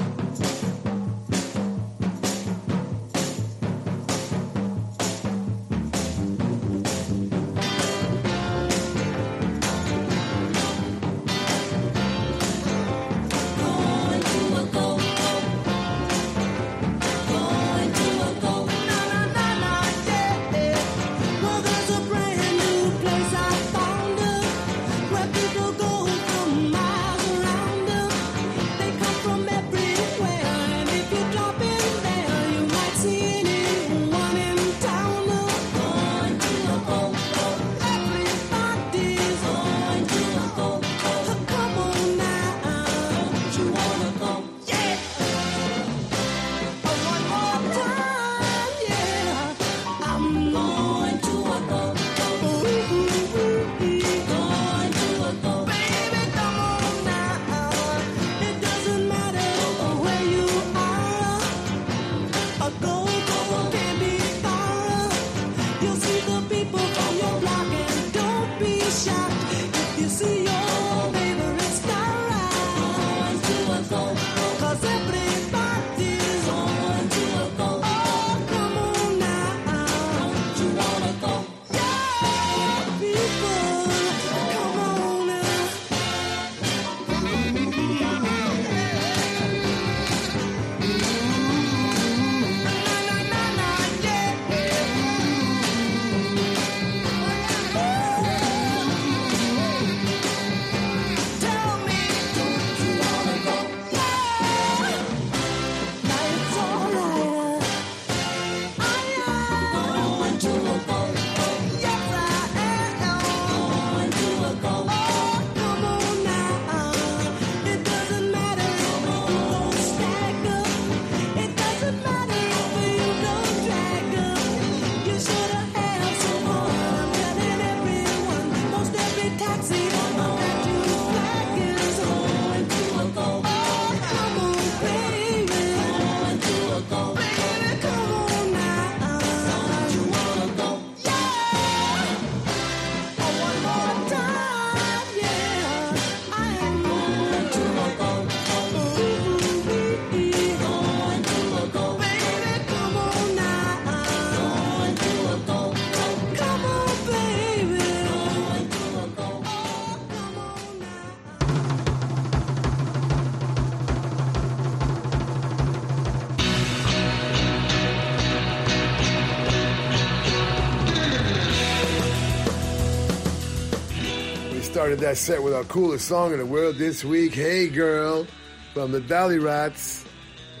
S17: Started that set with our coolest song in the world this week, Hey Girl, from the Dollyrots.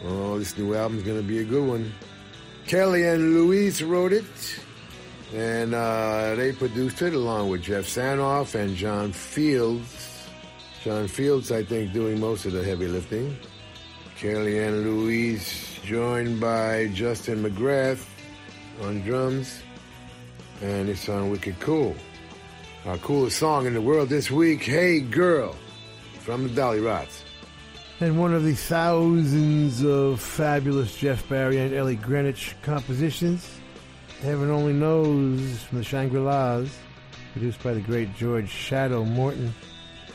S17: Oh, this new album's to be a good one. Kelly and Louise wrote it, and uh, they produced it along with Jeff Sanoff and John Fields. John Fields, I think, doing most of the heavy lifting. Kelly and Louise joined by Justin McGrath on drums, and it's on Wicked Cool. Our coolest song in the world this week, Hey Girl, from the Dollyrots.
S6: And one of the thousands of fabulous Jeff Barry and Ellie Greenwich compositions, Heaven Only Knows from the Shangri-Las, produced by the great George Shadow Morton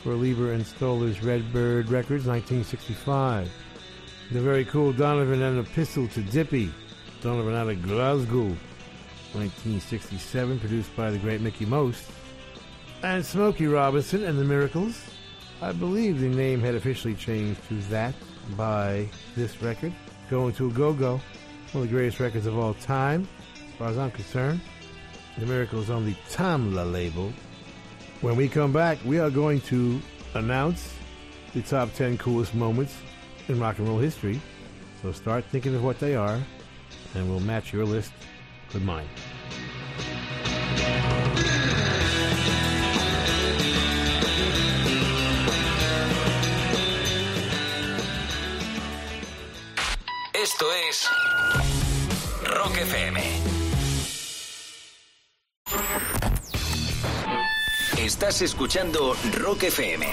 S6: for Leiber and Stoller's Redbird Records, 1965. The very cool Donovan and Epistle to Dippy, Donovan out of Glasgow, 1967, produced by the great Mickie Most. And Smokey Robinson and the Miracles. I believe the name had officially changed to that by this record. Going to a Go-Go, one of the greatest records of all time, as far as I'm concerned. The Miracles on the Tamla label. When we come back, we are going to announce the top 10 coolest moments in rock and roll history. So start thinking of what they are, and we'll match your list with mine.
S7: Esto es Rock FM. Estás escuchando Rock FM.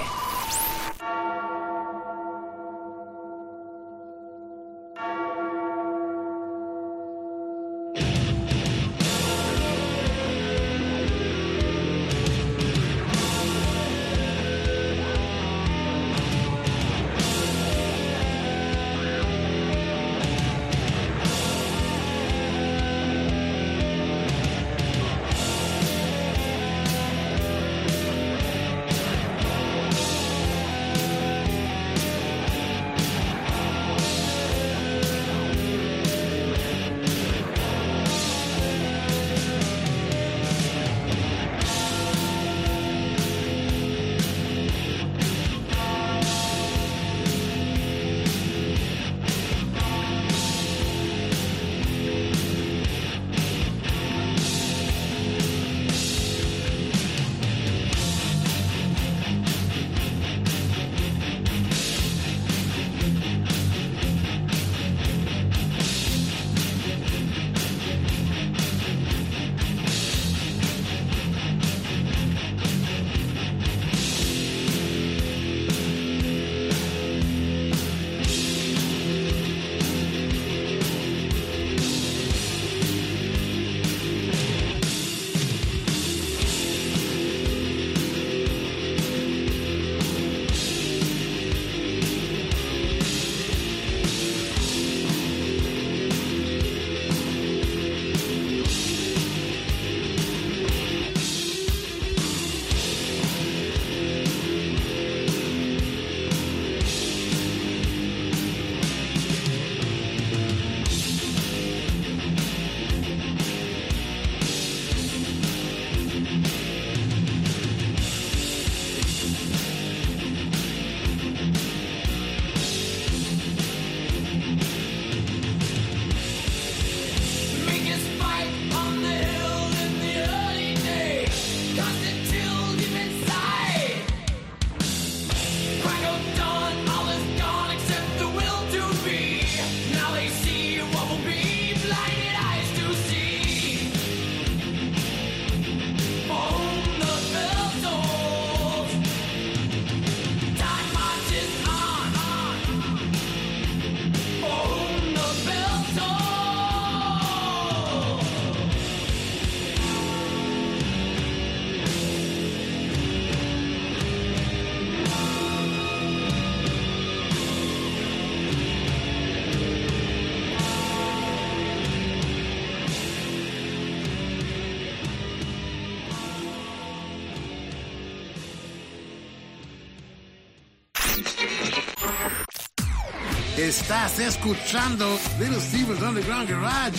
S17: Estás escuchando Little Steven's Underground Garage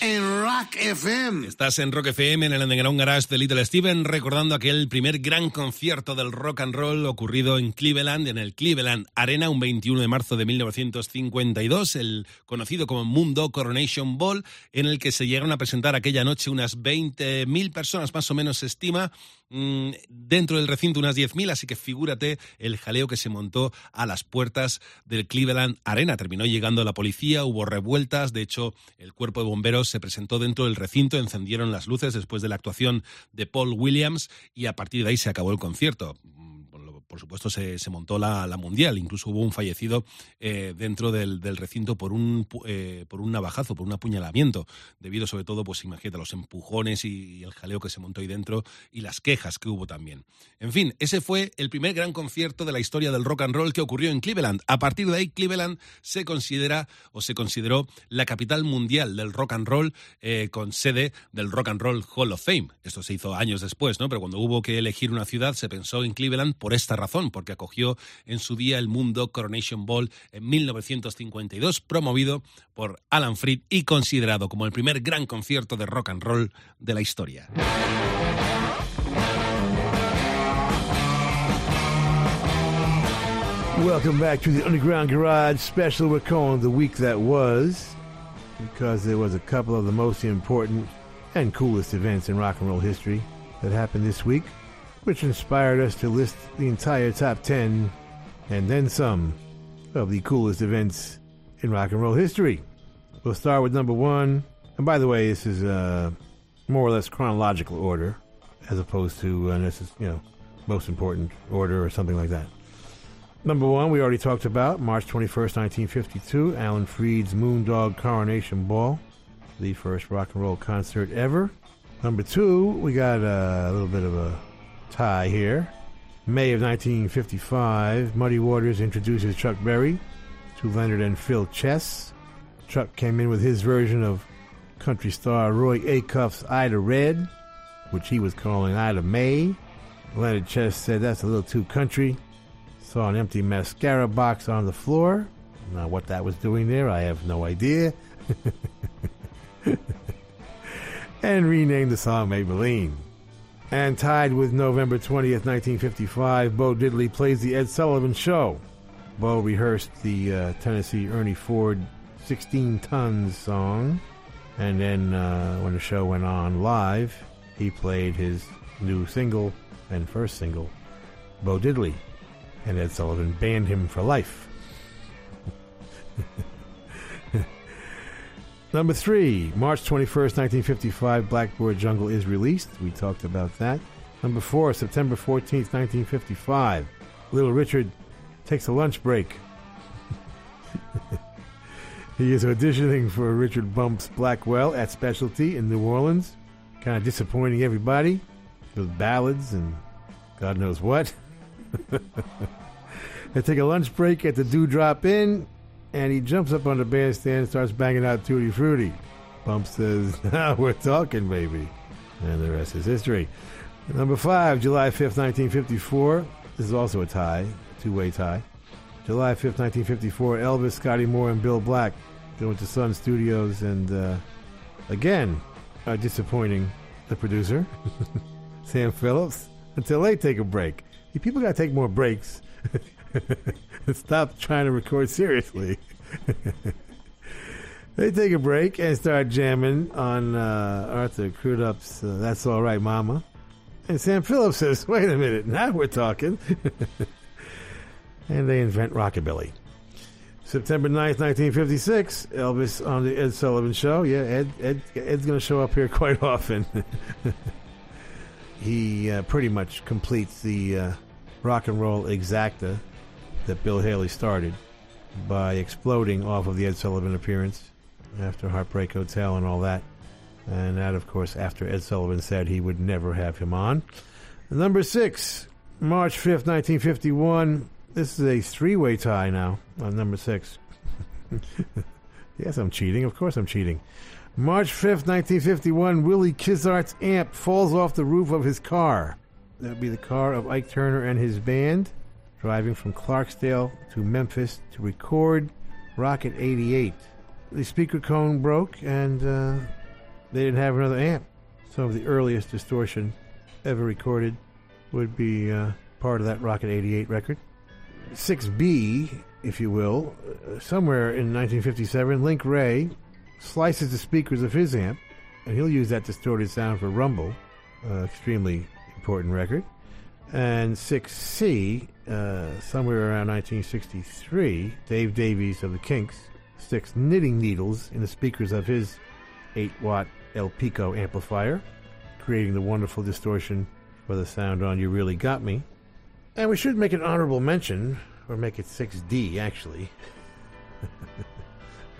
S17: en Rock FM.
S5: Estás en Rock FM, en el Underground Garage de Little Steven, recordando aquel primer gran concierto del rock and roll ocurrido en Cleveland, en el Cleveland Arena, un 21 de marzo de 1952, el conocido como Mundo Coronation Ball, en el que se llegaron a presentar aquella noche unas 20.000 personas, más o menos se estima, mm, dentro del recinto unas 10.000, así que figúrate el jaleo que se montó a las puertas del Cleveland Arena. Terminó llegando la policía, hubo revueltas, de hecho el cuerpo de bomberos se presentó dentro del recinto, encendieron las luces después de la actuación de Paul Williams y a partir de ahí se acabó el concierto por supuesto, se, montó la, la, mundial. Incluso hubo un fallecido eh, dentro del, recinto por un, eh, por un navajazo, por un apuñalamiento, debido sobre todo, pues imagínate, a los empujones y, y, el jaleo que se montó ahí dentro y las quejas que hubo también. En fin, ese fue el primer gran concierto de la historia del rock and roll que ocurrió en Cleveland. A partir de ahí, Cleveland se considera o se consideró la capital mundial del rock and roll eh, con sede del Rock and Roll Hall of Fame. Esto se hizo años después, ¿no? Pero cuando hubo que elegir una ciudad, se pensó en Cleveland por esta razón, porque acogió en su día el Mundo Coronation Ball en 1952, promovido por Alan Freed y considerado como el primer gran concierto de rock and roll de la historia.
S6: Welcome back to the Underground Garage special we're The Week That Was because there was a couple of the most important and coolest events in rock and roll history that happened this week, which inspired us to list the entire top 10 and then some of the coolest events in rock and roll history. We'll start with number one. And by the way, this is uh, more or less chronological order as opposed to, uh, you know, most important order or something like that. Number one, we already talked about March 21st, 1952, Alan Freed's Moondog Coronation Ball, the first rock and roll concert ever. Number two, we got a little bit of a tie here. May of 1955, Muddy Waters introduces Chuck Berry to Leonard and Phil Chess. Chuck came in with his version of country star Roy Acuff's Ida Red, which he was calling Ida May. Leonard Chess said that's a little too country. Saw an empty mascara box on the floor. Now, what that was doing there, I have no idea. and renamed the song Maybelline. And tied with November 20th, 1955, Bo Diddley plays The Ed Sullivan Show. Bo rehearsed the uh, Tennessee Ernie Ford 16 Tons song. And then uh, when the show went on live, he played his new single and first single, Bo Diddley and Ed Sullivan banned him for life. Number three, March 21st, 1955, Blackboard Jungle is released. We talked about that. Number four, September 14th, 1955, Little Richard takes a lunch break. he is auditioning for Richard Bumps Blackwell at Specialty in New Orleans. Kind of disappointing everybody with ballads and God knows what. they take a lunch break at the Dewdrop Inn, and he jumps up on the bandstand and starts banging out Tutti Frutti. Bump says, Now we're talking, baby. And the rest is history. Number five, July 5th, 1954. This is also a tie, two way tie. July 5th, 1954, Elvis, Scotty Moore, and Bill Black go into Sun Studios, and uh, again, disappointing the producer, Sam Phillips, until they take a break. People got to take more breaks stop trying to record seriously. they take a break and start jamming on uh, Arthur Crudup's uh, That's All Right, Mama. And Sam Phillips says, wait a minute, now we're talking. and they invent rockabilly. September 9th, 1956, Elvis on the Ed Sullivan Show. Yeah, Ed, Ed Ed's going to show up here quite often. he uh, pretty much completes the uh, rock and roll exacta that Bill Haley started by exploding off of the Ed Sullivan appearance after Heartbreak Hotel and all that. And that, of course, after Ed Sullivan said he would never have him on. Number six, March 5th, 1951. This is a three way tie now on number six. yes, I'm cheating. Of course, I'm cheating. March 5th, 1951, Willie Kizart's amp falls off the roof of his car. That would be the car of Ike Turner and his band, driving from Clarksdale to Memphis to record Rocket 88. The speaker cone broke, and uh, they didn't have another amp. Some of the earliest distortion ever recorded would be uh, part of that Rocket 88 record. 6B, if you will, uh, somewhere in 1957, Link Wray slices the speakers of his amp, and he'll use that distorted sound for Rumble, uh, extremely important record. And 6C, uh, somewhere around 1963, Dave Davies of the Kinks sticks knitting needles in the speakers of his 8 watt El Pico amplifier, creating the wonderful distortion for the sound on You Really Got Me. And we should make an honorable mention, or make it 6D actually,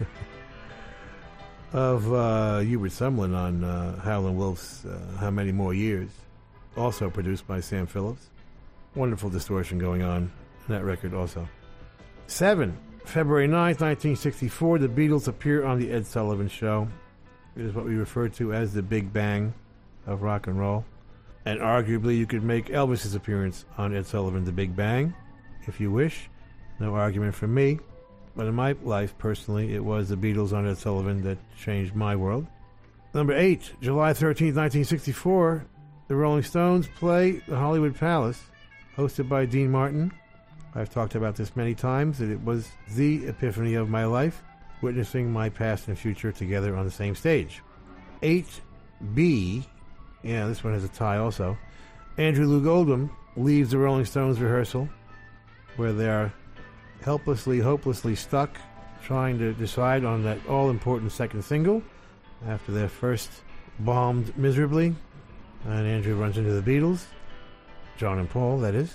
S6: of uh, Hubert Sumlin on uh, Howlin' Wolf's uh, How Many More Years, also produced by Sam Phillips. Wonderful distortion going on in that record also. Seven, February 9th, 1964, the Beatles appear on The Ed Sullivan Show. It is what we refer to as the Big Bang of rock and roll. And arguably, you could make Elvis's appearance on Ed Sullivan The Big Bang, if you wish. No argument from me. But in my life, personally, it was the Beatles on Ed Sullivan that changed my world. Number eight, July 13th, 1964, the Rolling Stones play the Hollywood Palace, hosted by Dean Martin. I've talked about this many times, that it was the epiphany of my life, witnessing my past and future together on the same stage. 8B, yeah, this one has a tie also. Andrew Loog Oldham leaves the Rolling Stones rehearsal, where they are helplessly, hopelessly stuck, trying to decide on that all important second single after their first bombed miserably. And Andrew runs into the Beatles, John and Paul, that is,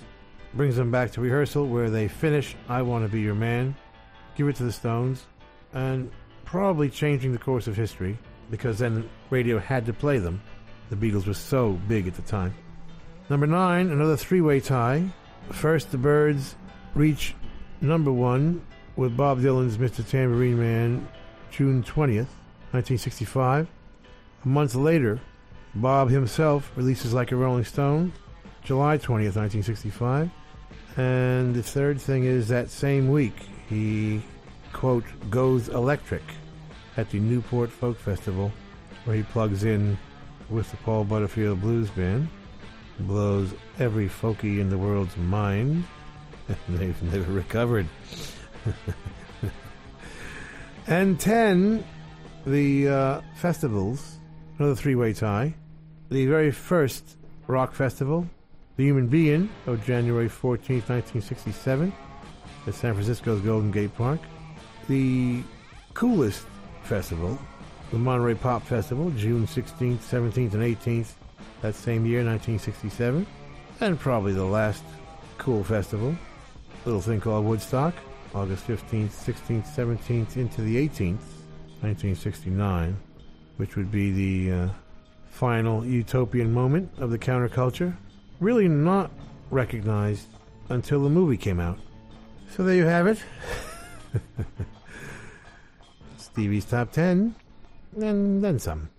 S6: brings them back to rehearsal where they finish I Want to Be Your Man, give it to the Stones, and probably changing the course of history because then radio had to play them. The Beatles were so big at the time. Number nine, another three way tie. First, the Byrds reach number one with Bob Dylan's Mr. Tambourine Man, June 20th, 1965. A month later, Bob himself releases Like a Rolling Stone, July 20th, 1965. And the third thing is that same week, he, quote, goes electric at the Newport Folk Festival, where he plugs in with the Paul Butterfield Blues Band, blows every folkie in the world's mind, and they've never recovered. and 10, the uh, festivals, another three way tie. The very first rock festival, the Human Be-In, of January 14th, 1967, at San Francisco's Golden Gate Park. The coolest festival, the Monterey Pop Festival, June 16th, 17th, and 18th, that same year, 1967. And probably the last cool festival, little thing called Woodstock, August 15th, 16th, 17th, into the 18th, 1969, which would be the uh, final utopian moment of the counterculture. Really not recognized until the movie came out. So there you have it. Stevie's Top 10, and then some.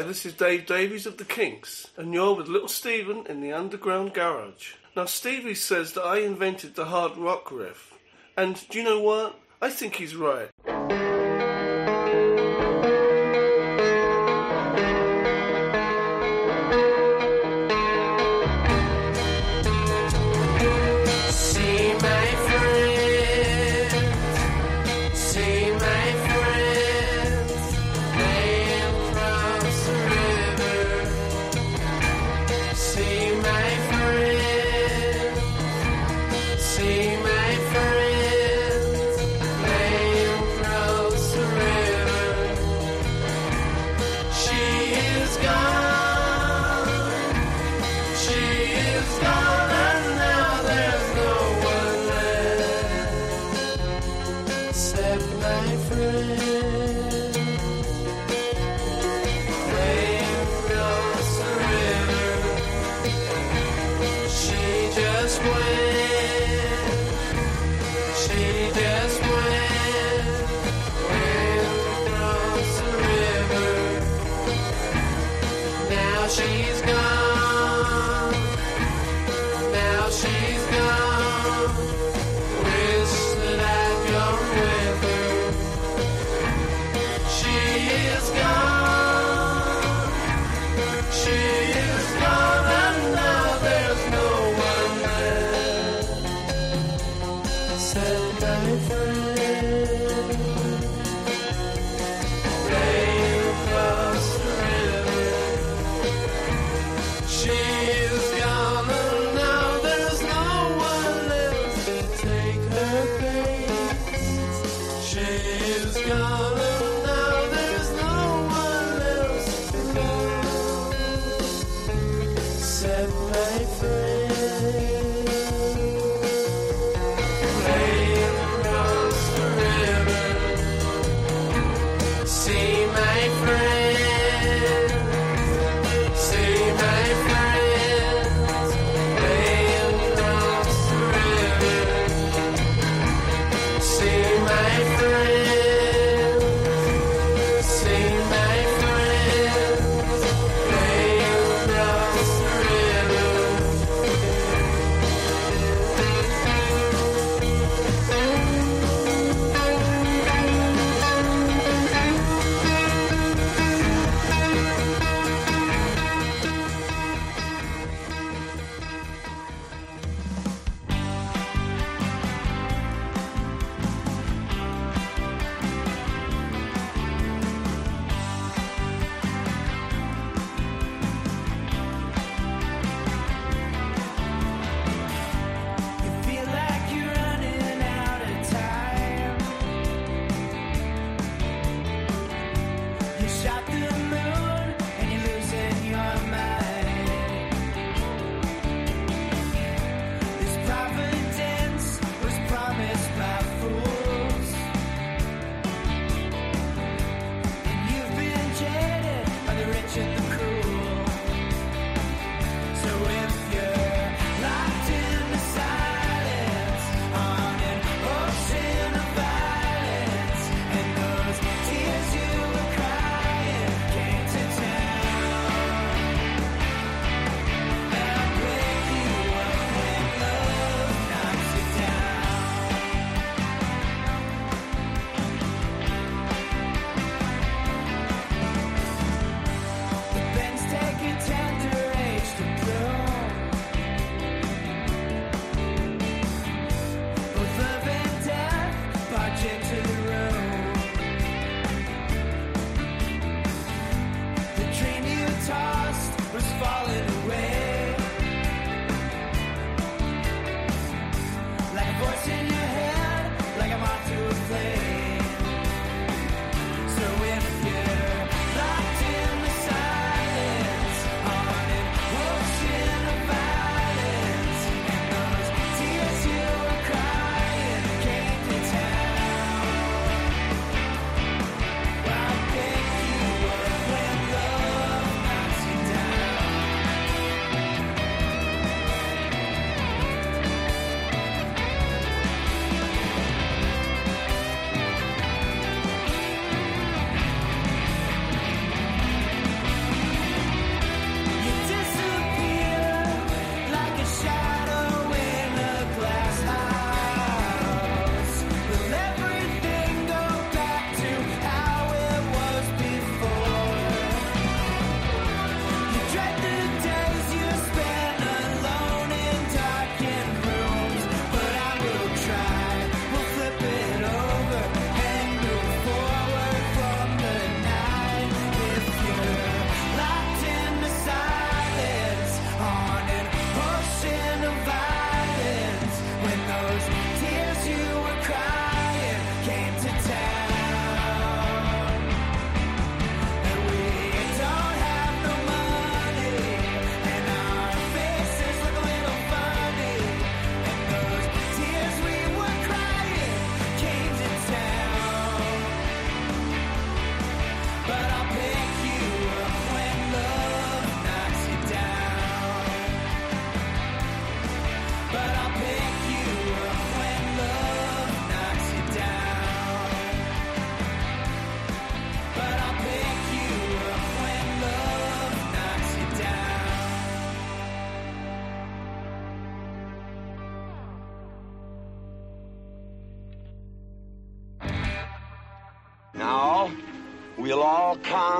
S30: Hi, this is Dave Davies of the Kinks, and you're with Little Steven in the Underground Garage. Now, Stevie says that I invented the hard rock riff, and do you know what? I think he's right.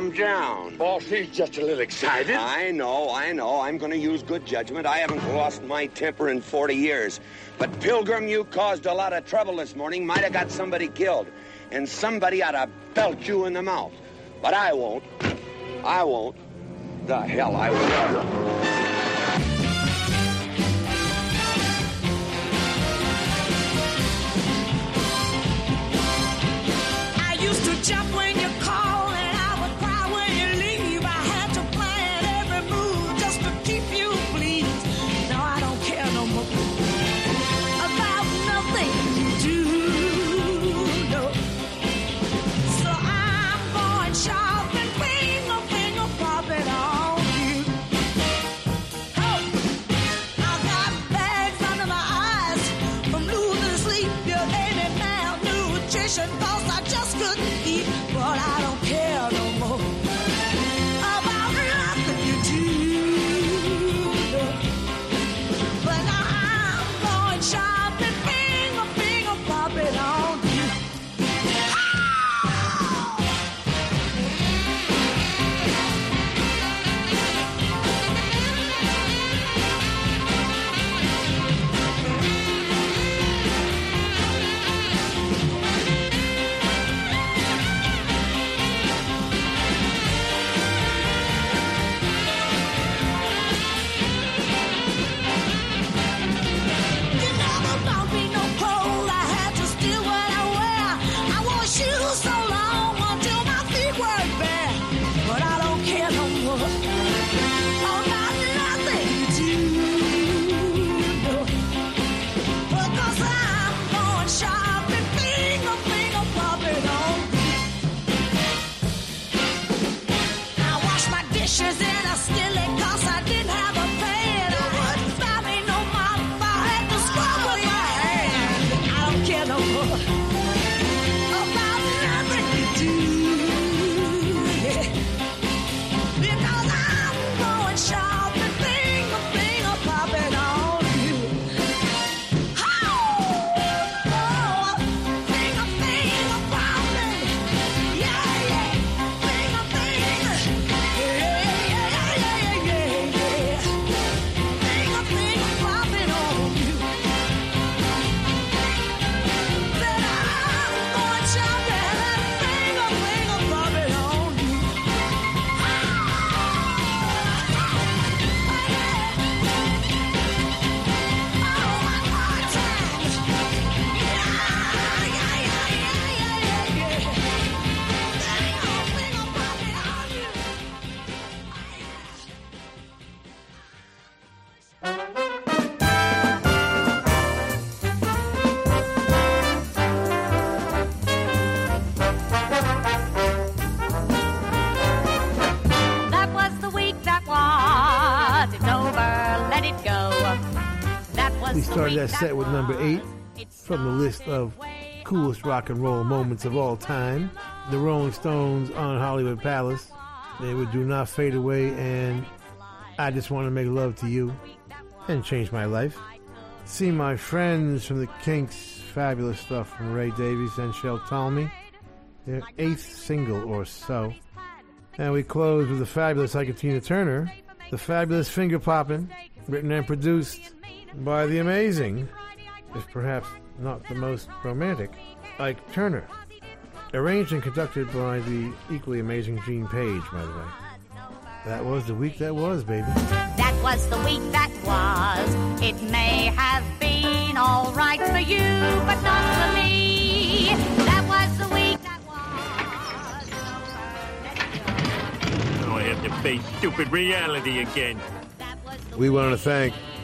S8: Calm down.
S31: Boss, he's just a little excited.
S8: I know, I know. I'm going to use good judgment. I haven't lost my temper in 40 years. But, Pilgrim, you caused a lot of trouble this morning. Might have got somebody killed. And somebody ought to belt you in the mouth. But I won't. I won't. The hell I will.
S29: I used to jump when
S6: started that set with number eight from the list of coolest rock and roll moments of all time. The Rolling Stones on Hollywood Palace. They would do not fade away, and I just want to make love to you and change my life. See my friends from the Kinks, fabulous stuff from Ray Davies and Shel Talmy. Their eighth single or so. And we close with the fabulous Ike Turner, the fabulous Finger Poppin', written and produced by the amazing, if perhaps not the most romantic, Ike Turner. Arranged and conducted by the equally amazing Gene Page, by the way. That was the week that was, baby.
S32: That was the week that was. It may have been all right for you, but not for me. That was the week that was.
S33: Now I have to face stupid reality again.
S6: We want to thank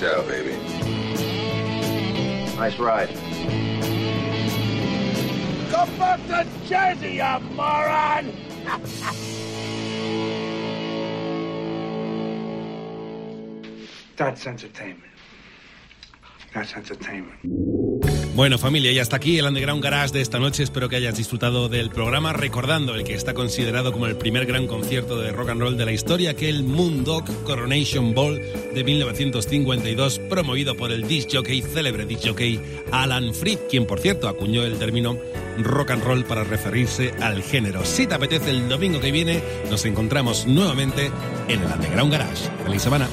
S22: Ciao, baby.
S25: Nice ride.
S18: Go back to Jersey, you moron!
S33: That's entertainment.
S5: Bueno, familia, y hasta aquí el Underground Garage de esta noche. Espero que hayas disfrutado del programa, recordando el que está considerado como el primer gran concierto de rock and roll de la historia, que el Moondog Coronation Ball de 1952, promovido por el disc jockey, célebre disc jockey Alan Freed, quien por cierto acuñó el término rock and roll para referirse al género. Si te apetece el domingo que viene, nos encontramos nuevamente en el Underground Garage. ¡Feliz semana!